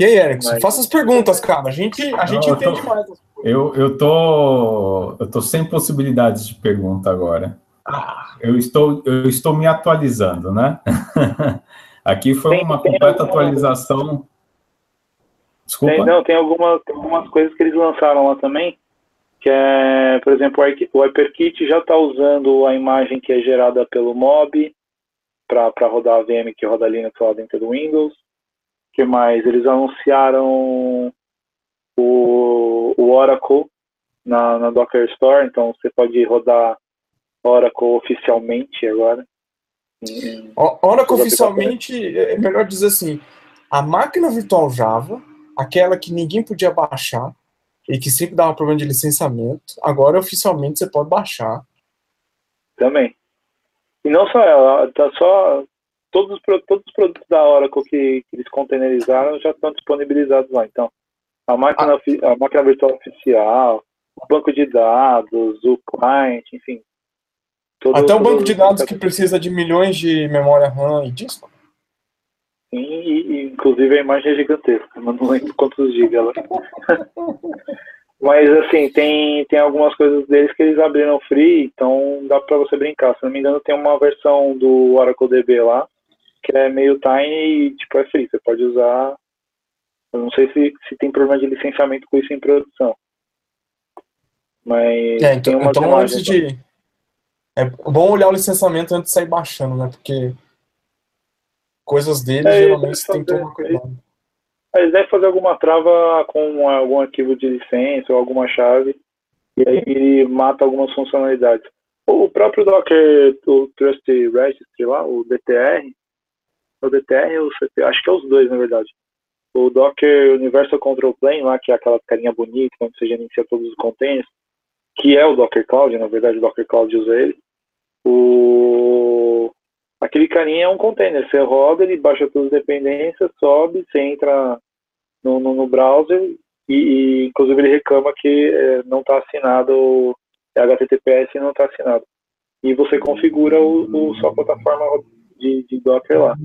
E aí, Erickson, Mas... faça as perguntas, cara. A gente, a gente Não, entende tô, mais. Eu, eu, tô, eu tô sem possibilidades de pergunta agora. Ah. Eu, estou, eu estou me atualizando, né? [laughs] Aqui foi tem, uma tem completa alguma... atualização. Desculpa. Tem, não, tem algumas, tem algumas coisas que eles lançaram lá também, que é, por exemplo, o HyperKit já está usando a imagem que é gerada pelo Mob para rodar a VM que roda Linux lá dentro do Windows que mais? Eles anunciaram o, o Oracle na, na, Docker Store, então você pode rodar Oracle oficialmente agora. Oracle oficialmente, é melhor dizer assim, a máquina virtual Java, aquela que ninguém podia baixar e que sempre dava problema de licenciamento, agora oficialmente você pode baixar. Também. E não só ela, tá só todos os, todos os produtos da Oracle que, que eles containerizaram já estão disponibilizados lá. Então, a máquina, ah. a máquina virtual oficial, o banco de dados, o client, enfim. Todo, Até o banco de dados que precisa de milhões de memória RAM e disco? Sim, e, e, inclusive a imagem é gigantesca, mas não lembro quantos gigas ela [laughs] Mas assim, tem, tem algumas coisas deles que eles abriram free, então dá para você brincar. Se não me engano, tem uma versão do Oracle DB lá, que é meio tiny e tipo é free. Você pode usar. Eu não sei se, se tem problema de licenciamento com isso em produção. Mas. É, então, então antes de. É bom olhar o licenciamento antes de sair baixando, né? Porque coisas deles é, geralmente tem que tomar cuidado. Eles devem fazer alguma trava com algum arquivo de licença ou alguma chave e aí ele mata algumas funcionalidades. O próprio Docker, o Trust Registry lá, o DTR, o DTR o CP, acho que é os dois, na verdade. O Docker Universal Control Plane, lá, que é aquela carinha bonita, onde você gerencia todos os containers, que é o Docker Cloud, na verdade o Docker Cloud usa ele. O... Aquele carinha é um container, você roda, ele baixa todas as dependências, sobe, você entra no, no, no browser e, e, inclusive ele reclama que é, não está assinado, é HTTPS e não está assinado. E você configura o, o sua plataforma de, de Docker lá.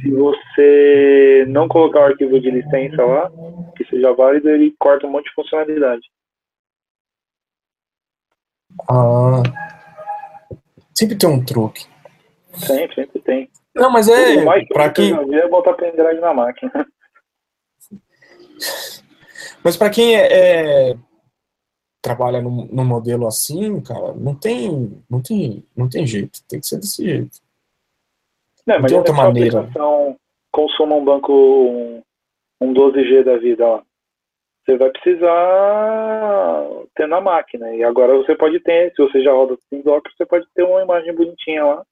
Se você não colocar o arquivo de licença lá, que seja válido, ele corta um monte de funcionalidade. Ah, sempre tem um truque. Sempre, sempre tem. Não, mas é para quem é botar pendrive na máquina. Mas para quem é, é, trabalha no, no modelo assim, cara, não tem, não tem, não tem jeito. Tem que ser desse jeito. Não, outra maneira. Consuma um banco, um, um 12G da vida lá. Você vai precisar ter na máquina. E agora você pode ter, se você já roda em Docker, você pode ter uma imagem bonitinha lá.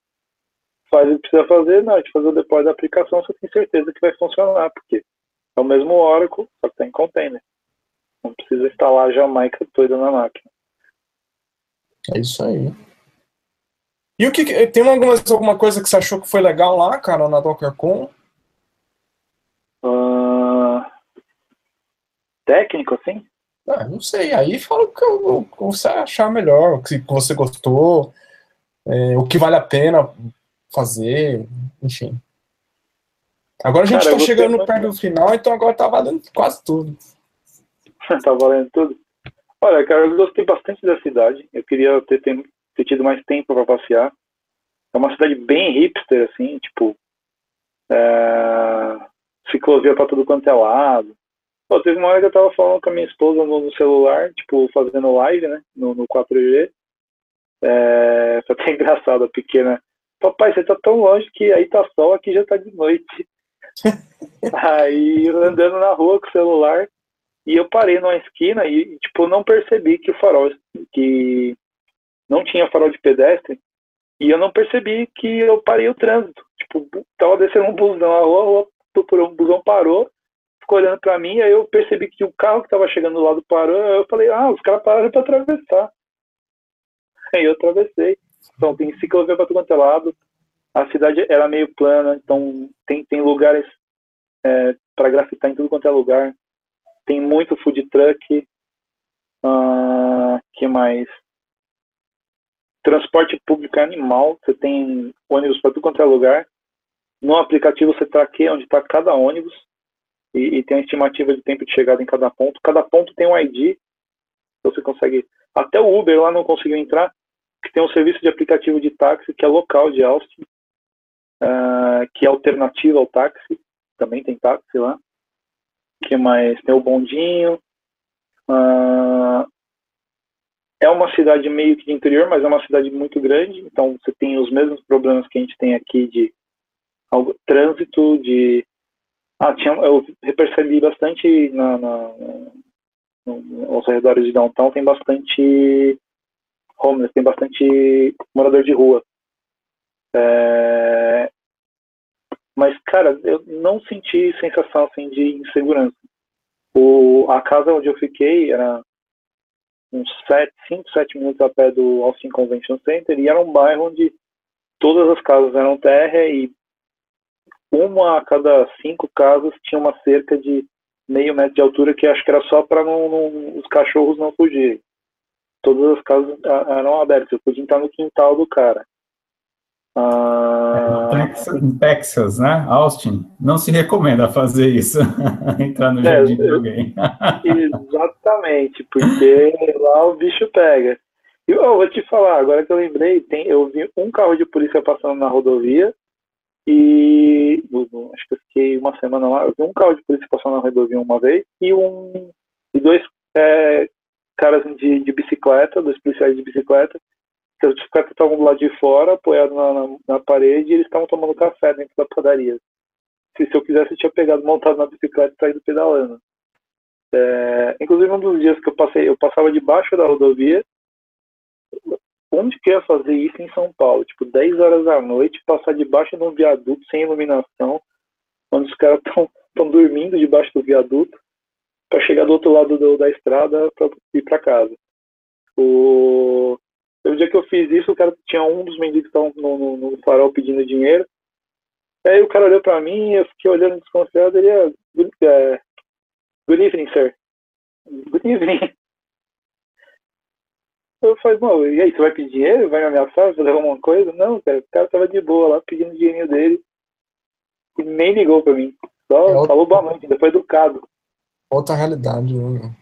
Faz o que precisa fazer, na hora de fazer o deploy da aplicação, você tem certeza que vai funcionar, porque é o mesmo Oracle, só que tem container. Não precisa instalar Jamaica toda na máquina. É isso aí. E o que tem alguma, alguma coisa que você achou que foi legal lá, cara, na DockerCon? Uh, técnico, assim? Ah, não sei. Aí fala o que, você achar melhor, o que você gostou, é, o que vale a pena fazer, enfim. Agora a gente Cara, tá chegando muito... perto do final, então agora tá valendo quase tudo. [laughs] tá valendo tudo? Olha, cara, eu gostei bastante da cidade. Eu queria ter, ter ter tido mais tempo para passear. É uma cidade bem hipster, assim, tipo, é, ciclovia para tudo quanto é lado. Pô, teve uma hora que eu tava falando com a minha esposa no, no celular, tipo, fazendo live, né, no, no 4G. É, foi até [laughs] engraçado, a pequena. Papai, você tá tão longe que aí tá sol, aqui já tá de noite. Aí andando na rua com o celular, e eu parei numa esquina e, tipo, não percebi que o farol, que não tinha farol de pedestre e eu não percebi que eu parei o trânsito. Tipo, tava descendo um busão, a rua, o busão parou, ficou olhando para mim, aí eu percebi que o carro que tava chegando do lado parou, eu falei, ah, os caras pararam para atravessar. Aí eu atravessei. Então tem ciclovia para todo quanto é lado. A cidade era meio plana, então tem, tem lugares é, para grafitar em tudo quanto é lugar. Tem muito food truck. Uh, que mais? transporte público é animal, você tem ônibus para tudo quanto é lugar. No aplicativo você traqueia onde está cada ônibus. e, e, tem a estimativa de tempo de chegada em cada ponto. Cada ponto tem um ID, você consegue. Até o Uber lá não conseguiu entrar, que tem um serviço de aplicativo de táxi que é local de Austin, uh, que é alternativa ao táxi, também tem táxi lá. que mais? Tem o bondinho. Uh, é uma cidade meio que de interior, mas é uma cidade muito grande, então você tem os mesmos problemas que a gente tem aqui de algo, trânsito, de ah, tinha, eu percebi bastante na, na, no, aos redores de downtown tem bastante homeless, tem bastante morador de rua. É, mas, cara, eu não senti sensação assim, de insegurança. O, a casa onde eu fiquei era uns 5, 7 minutos a pé do Austin Convention Center e era um bairro onde todas as casas eram terra e uma a cada cinco casas tinha uma cerca de meio metro de altura que acho que era só para os cachorros não fugirem. Todas as casas eram abertas, eu podia entrar no quintal do cara. Ah... Texas, Texas, né? Austin, não se recomenda fazer isso, [laughs] entrar no é, jardim de alguém. [laughs] exatamente, porque lá o bicho pega. E eu vou te falar, agora que eu lembrei, tem, eu vi um carro de polícia passando na rodovia e acho que eu fiquei uma semana lá, eu vi um carro de polícia passando na rodovia uma vez e um e dois é, caras de, de bicicleta, dois policiais de bicicleta as bicicletas estavam do lado de fora, apoiado na, na, na parede, e eles estavam tomando café dentro da padaria. Se, se eu quisesse, eu tinha pegado, montado na bicicleta e saído pedalando. É, inclusive, um dos dias que eu passei, eu passava debaixo da rodovia. Onde que ia fazer isso em São Paulo? Tipo, 10 horas da noite, passar debaixo de um viaduto sem iluminação, onde os caras estão dormindo debaixo do viaduto, para chegar do outro lado do, da estrada para ir para casa. O... O dia que eu fiz isso, o cara tinha um dos mendigos que estavam no, no, no, farol pedindo dinheiro. Aí o cara olhou pra mim, eu fiquei olhando desconfiado, ele é good, é, good evening, sir. Good evening. [laughs] Eu falei, bom, e aí, você vai pedir dinheiro? Vai me ameaçar? Vai levar alguma coisa? Não, cara, o cara tava de boa lá, pedindo dinheirinho dele. E nem ligou pra mim. Só é outra... falou boa noite, depois educado. Outra realidade, né?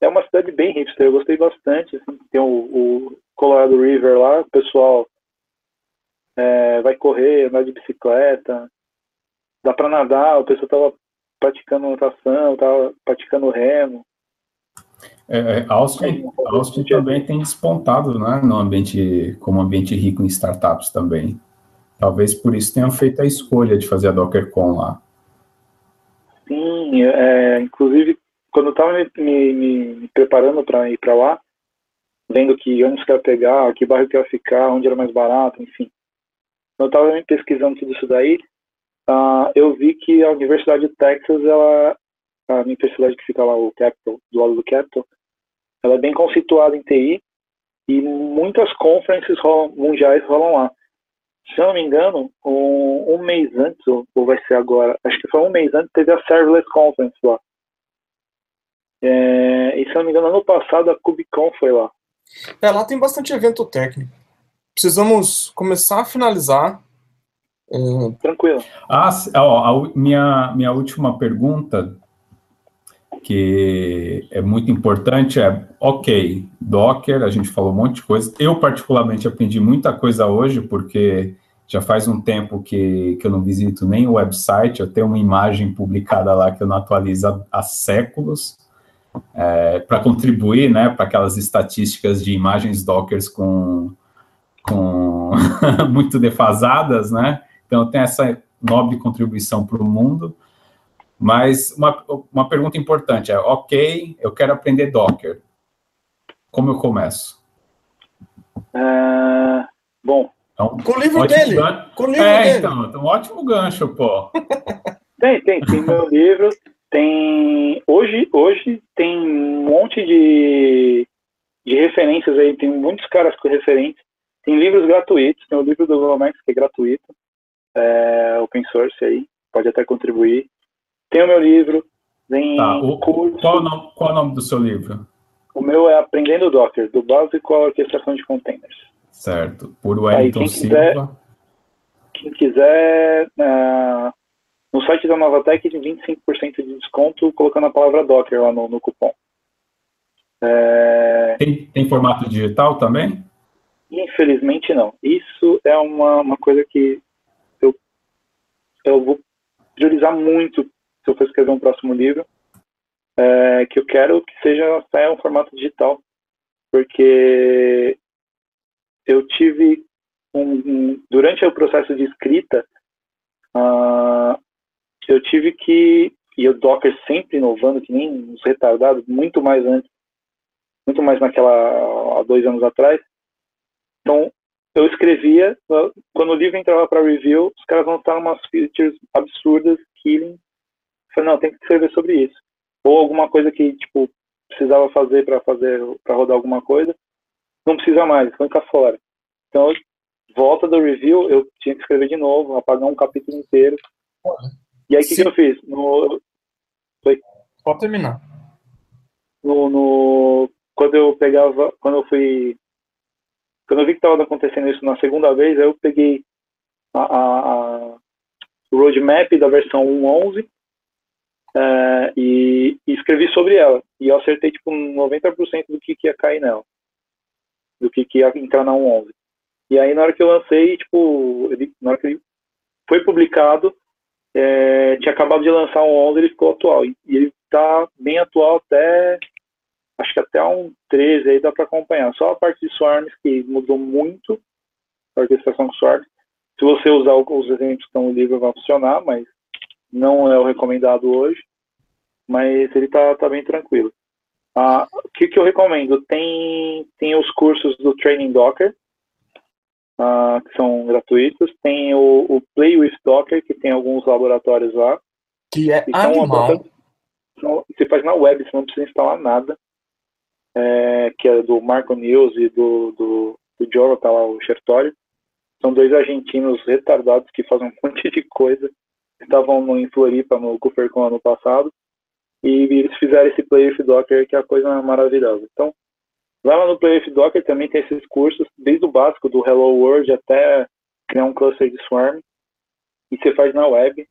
É uma cidade bem hipster, eu gostei bastante. Assim, tem o, o Colorado River lá, o pessoal é, vai correr, andar de bicicleta, dá para nadar, o pessoal tava praticando natação, tava praticando remo. É, é Austin, Austin também tem despontado né, no ambiente, como ambiente rico em startups também. Talvez por isso tenham feito a escolha de fazer a DockerCon lá. Sim, é, inclusive quando eu estava me, me, me, preparando para ir para lá, vendo que ônibus que ia pegar, que bairro que ia ficar, onde era mais barato, enfim. Eu estava pesquisando tudo isso daí, uh, eu vi que a Universidade de Texas, ela, a universidade que fica lá, o Capitol, do lado do Capitol, ela é bem conceituada em TI e muitas conferences rolam, mundiais rolam lá. Se eu não me engano, um, um mês antes, ou, ou, vai ser agora, acho que foi um mês antes, teve a Serverless Conference lá. É, e se eu não me engano, ano passado a KubeCon foi lá. É, lá tem bastante evento técnico. Precisamos começar a finalizar. É... Tranquilo. Ah, ó, a minha, minha última pergunta, que é muito importante, é: ok, Docker, a gente falou um monte de coisa. Eu, particularmente, aprendi muita coisa hoje, porque já faz um tempo que, que eu não visito nem o website, eu tenho uma imagem publicada lá que eu não atualizo há séculos é, para contribuir né, para aquelas estatísticas de imagens Dockers com, com [laughs] muito defasadas, né? Então tem essa nobre contribuição para o mundo. Mas uma, uma pergunta importante é, ok, eu quero aprender Docker. Como eu começo? Uh, bom. Então, com o livro dele. Com o livro é, dele. então, um ótimo gancho, pô. tem, tem, tem meu livro. Tem hoje, hoje tem um monte de, de referências aí, tem muitos caras com referentes. Tem livros gratuitos, tem o livro do Glomax que é gratuito, é, open source aí, pode até contribuir. Tem o meu livro, tem tá, o, curso. Qual o, nome, qual o nome do seu livro? O meu é Aprendendo Docker, do básico à orquestração de containers. Certo, por Wellington aí, quem Silva. Quiser, quem quiser uh, no site da Novatec de 25% de desconto colocando a palavra Docker lá no, no cupom. É... Tem, tem formato digital também? Infelizmente não. Isso é uma, uma coisa que eu, eu vou priorizar muito se eu for escrever um próximo livro, é, que eu quero que seja até um formato digital, porque eu tive um, um durante o processo de escrita, uh, eu tive que e o Docker sempre inovando que nem uns retardados, muito mais antes, muito mais naquela há dois anos atrás. Então eu escrevia, quando o livro entrava para review, os caras lançaram umas features absurdas, killing. Eu falei, não, tem que escrever sobre isso. Ou alguma coisa que, tipo, precisava fazer para fazer, para rodar alguma coisa, não precisa mais, fica fora. Então, volta do review, eu tinha que escrever de novo, apagar um capítulo inteiro. E aí, o que, que, eu fiz? No... Foi... Pode terminar. No, no, Quando eu pegava, quando eu fui quando eu vi que estava acontecendo isso na segunda vez, eu peguei a, a, a roadmap da versão 1.11 é, e, e, escrevi sobre ela. E eu acertei tipo 90% do que, que ia cair nela, do que, que ia entrar na 1.11. E aí na hora que eu lancei, tipo, ele, na hora que ele foi publicado, é, tinha acabado de lançar um 11, ele ficou atual. E, ele está bem atual até acho que até um 13 aí dá para acompanhar. Só a parte de swarms que mudou muito, a orquestração swarms. Se você usar os exemplos que estão no livro, vai funcionar, mas não é o recomendado hoje. Mas ele tá, tá bem tranquilo. Ah, o que, que eu recomendo? Tem, tem os cursos do Training Docker, ah, que são gratuitos. Tem o, o, Play with Docker, que tem alguns laboratórios lá. Que é animal. Você faz na web, você não precisa instalar nada é, que é do Marco News e do, do, do Joro, tá lá o Chertório. São dois argentinos retardados que fazem um [laughs] monte de coisa. Estavam no, em Floripa, no CuferCon ano passado. E eles fizeram esse Play with Docker, que é a coisa maravilhosa. Então, lá no Play with Docker também tem esses cursos, desde o básico, do Hello World até criar um cluster de Swarm. E você faz na web.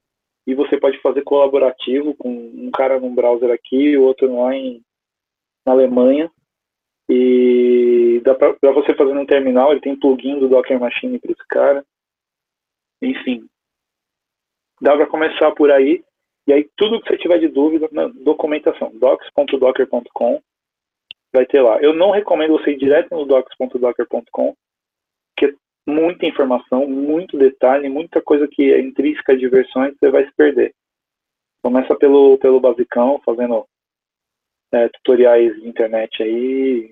E você pode fazer colaborativo com um cara num browser aqui e outro lá em, na Alemanha. E dá pra, você fazer num terminal, ele tem plugin do Docker Machine para esse cara. Enfim, dá para começar por aí. E aí, tudo que você tiver de dúvida, na documentação, docs.docker.com, vai ter lá. Eu não recomendo você ir direto no docs.docker.com, que é muita informação, muito detalhe, muita coisa que é intrínseca de versões, você vai se perder. Começa pelo, pelo basicão, fazendo é, tutoriais de internet aí,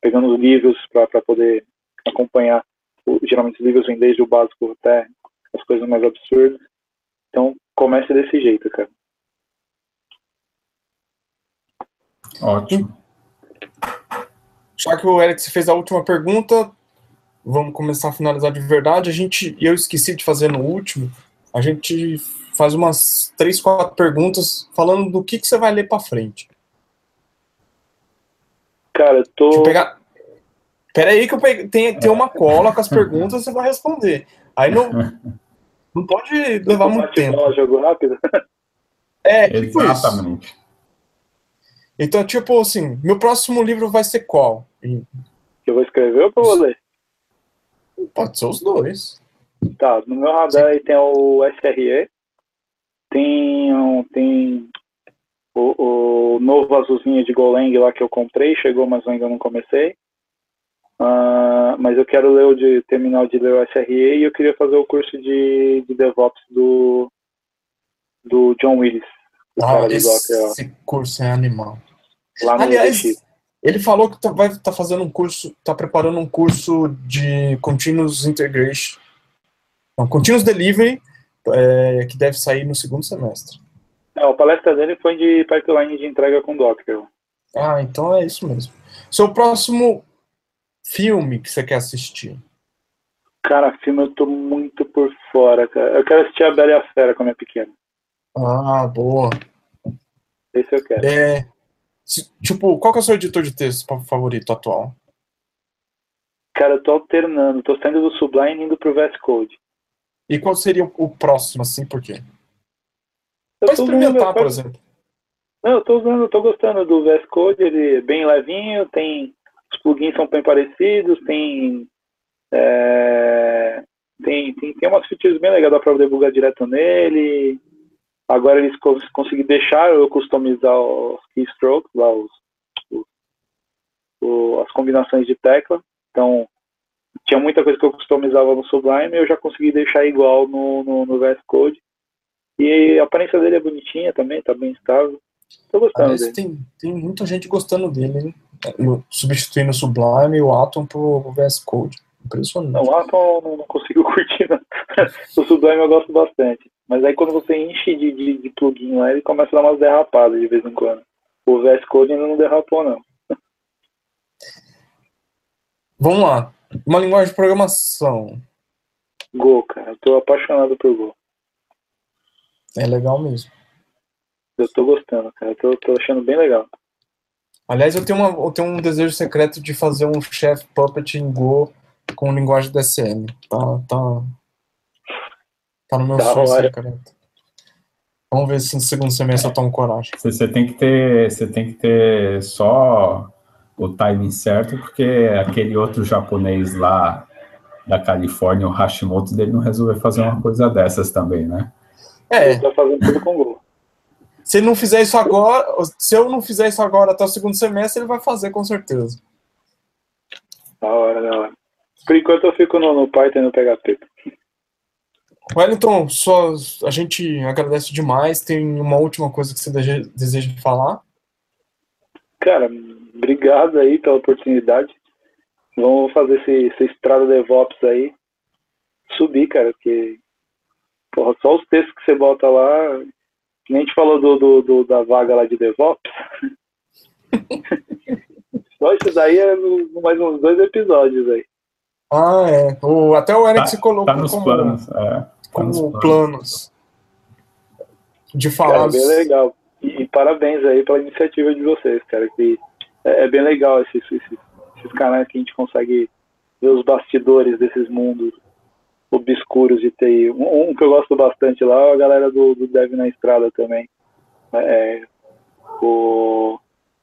pegando os livros para poder acompanhar. O, geralmente os livros vêm desde o básico até as coisas mais absurdas. Então, comece desse jeito, cara. Ótimo. Já que o Alex fez a última pergunta, vamos começar a finalizar de verdade. A gente, eu esqueci de fazer no último, a gente faz umas três, quatro perguntas falando do que, que você vai ler para frente. Cara, eu tô. Deixa eu pegar. Pera aí que eu peguei. Tem, tem uma cola com as [laughs] perguntas você vai responder. Aí não, não pode levar muito tempo. Jogo rápido? É, [laughs] tipo Exatamente. Isso. Então, tipo assim, meu próximo livro vai ser qual? Que eu vou escrever ou que eu vou ler? Pode ser os dois. Tá, no meu radar aí tem o SRE, tem, tem o, o, novo azulzinho de Golang lá que eu comprei, chegou, mas ainda não comecei. Uh, mas eu quero ler o de terminar de ler o SRE e eu queria fazer o curso de, de DevOps do, do John Willis. Ah, esse curso é animal. Lá no Aliás, ele falou que tá, vai estar tá fazendo um curso, está preparando um curso de Continuous Integration. Não, Continuous Delivery é, que deve sair no segundo semestre. Não, a palestra dele foi de pipeline de entrega com Docker. Ah, então é isso mesmo. Seu próximo filme que você quer assistir? Cara, filme eu tô muito por fora, cara. Eu quero assistir a Bela e a Fera quando é pequeno. Ah, boa. Esse eu quero. É, tipo, qual que é o seu editor de texto favorito atual? Cara, eu tô alternando. Tô saindo do Sublime e indo pro VS Code. E qual seria o próximo, assim, por quê? Para experimentar, por exemplo. Não, eu tô usando, eu tô gostando do VS Code, ele é bem levinho, tem. Os plugins são bem parecidos, tem. É, tem, tem, tem umas features bem legais, dá pra debugar direto nele. Agora eles cons conseguiram deixar eu customizar os keystrokes, lá os, os, os, as combinações de tecla. Então, tinha muita coisa que eu customizava no Sublime e eu já consegui deixar igual no, no, no VS Code. E a aparência dele é bonitinha também, tá bem estável. Tô gostando Aliás, dele. Tem, tem muita gente gostando dele, hein? Substituindo o Sublime e o Atom pro VS Code. Impressionante. Não, o Atom não consigo [laughs] curtir, não. o Sublime eu gosto bastante. Mas aí quando você enche de, de, de plugin lá, ele começa a dar umas derrapadas de vez em quando. O VS Code ainda não derrapou, não. Vamos lá. Uma linguagem de programação. Go, cara. Eu tô apaixonado por Go. É legal mesmo. Eu tô gostando, cara. Eu tô, tô achando bem legal. Aliás, eu tenho, uma, eu tenho um desejo secreto de fazer um chef puppet em Go com linguagem DSM. Tá, tá, tá no meu tá, sonho secreto. Vamos ver se no segundo semestre eu tomo coragem. Você, tem que ter, você tem que ter só o timing certo, porque aquele outro japonês lá da Califórnia, o Hashimoto, dele não resolveu fazer uma coisa dessas também, né? É. Ele tá fazendo tudo com Go. Se ele não fizer isso agora, se eu não fizer isso agora até o segundo semestre, ele vai fazer com certeza. Da hora, da hora. Por enquanto eu fico no, no Python e no PHP. Wellington, só, a gente agradece demais. Tem uma última coisa que você deseja falar? Cara, obrigado aí pela oportunidade. Vamos fazer esse, esse estrada DevOps aí subir, cara, porque porra, só os textos que você bota lá, nem a gente falou do, do, do, da vaga lá de DevOps. [laughs] só isso daí é mais uns dois episódios aí. Ah, é. O, até o Eric tá, se colocou tá nos como, planos, é, como nos planos. planos. de falar. Cara, bem legal. E, e, parabéns aí pela iniciativa de vocês, cara, que é, é bem legal esses, esses, esses canais que a gente consegue ver os bastidores desses mundos obscuros de TI. Um, um, que eu gosto bastante lá é a galera do, do Dev na Estrada também. É, o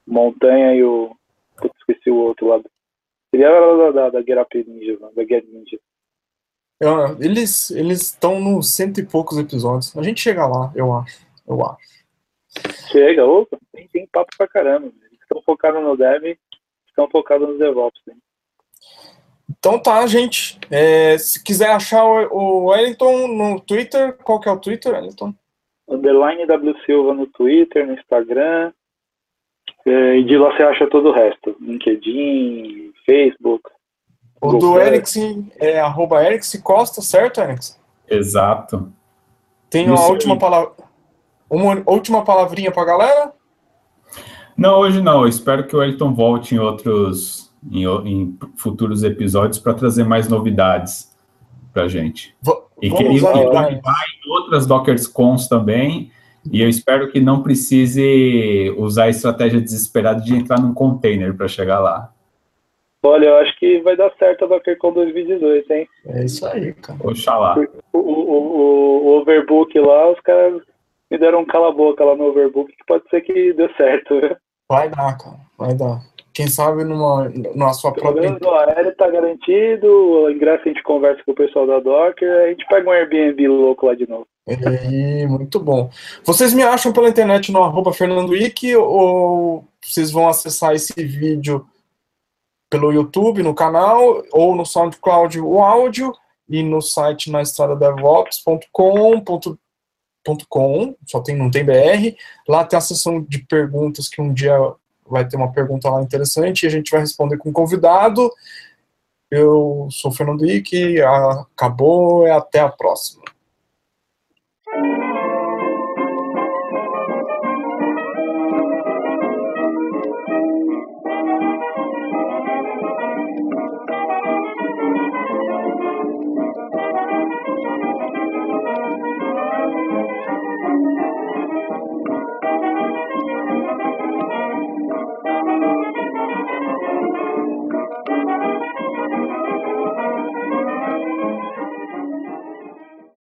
Montanha e o. Putz, esqueci o outro lado. Ele era da, da, da Get Up Ninja, da Get Ninja. Eles estão nos cento e poucos episódios. A gente chega lá, eu acho. Eu acho. Chega, opa, tem, tem papo pra caramba. Eles estão focados no Dev, estão focados nos DevOps. Então tá, gente. É, se quiser achar o, Wellington no Twitter, qual que é o Twitter, Wellington? Underline W Silva no Twitter, no Instagram. É, e de lá você acha todo o resto. LinkedIn, Facebook. O do Erickson é arroba Erickson Costa, certo, Erickson? Exato. Tem uma última palavra. Uma última palavrinha pra galera? Não, hoje não. Eu espero que o Wellington volte em outros em, em futuros episódios para trazer mais novidades para a gente. V e que ele vai em outras Dockers Cons também. E eu espero que não precise usar a estratégia desesperada de entrar num container para chegar lá. Olha, eu acho que vai dar certo a DockerCon 2018, hein? É isso aí, cara. Oxalá. O, o, o, o overbook lá, os caras me deram um cala-boca lá no overbook, que pode ser que dê certo. Vai dar, cara. Vai dar. Quem sabe numa, numa sua Pelo própria. Menos o aéreo tá garantido, o ingresso a gente conversa com o pessoal da Docker, a gente pega um Airbnb louco lá de novo. É, muito bom. Vocês me acham pela internet no arroba Fernando ou vocês vão acessar esse vídeo pelo YouTube, no canal, ou no SoundCloud o áudio, e no site na estradadevops.com.com, só tem, não tem BR. Lá tem a seção de perguntas que um dia vai ter uma pergunta lá interessante e a gente vai responder com o convidado. Eu sou o Fernando Ick, acabou e até a próxima.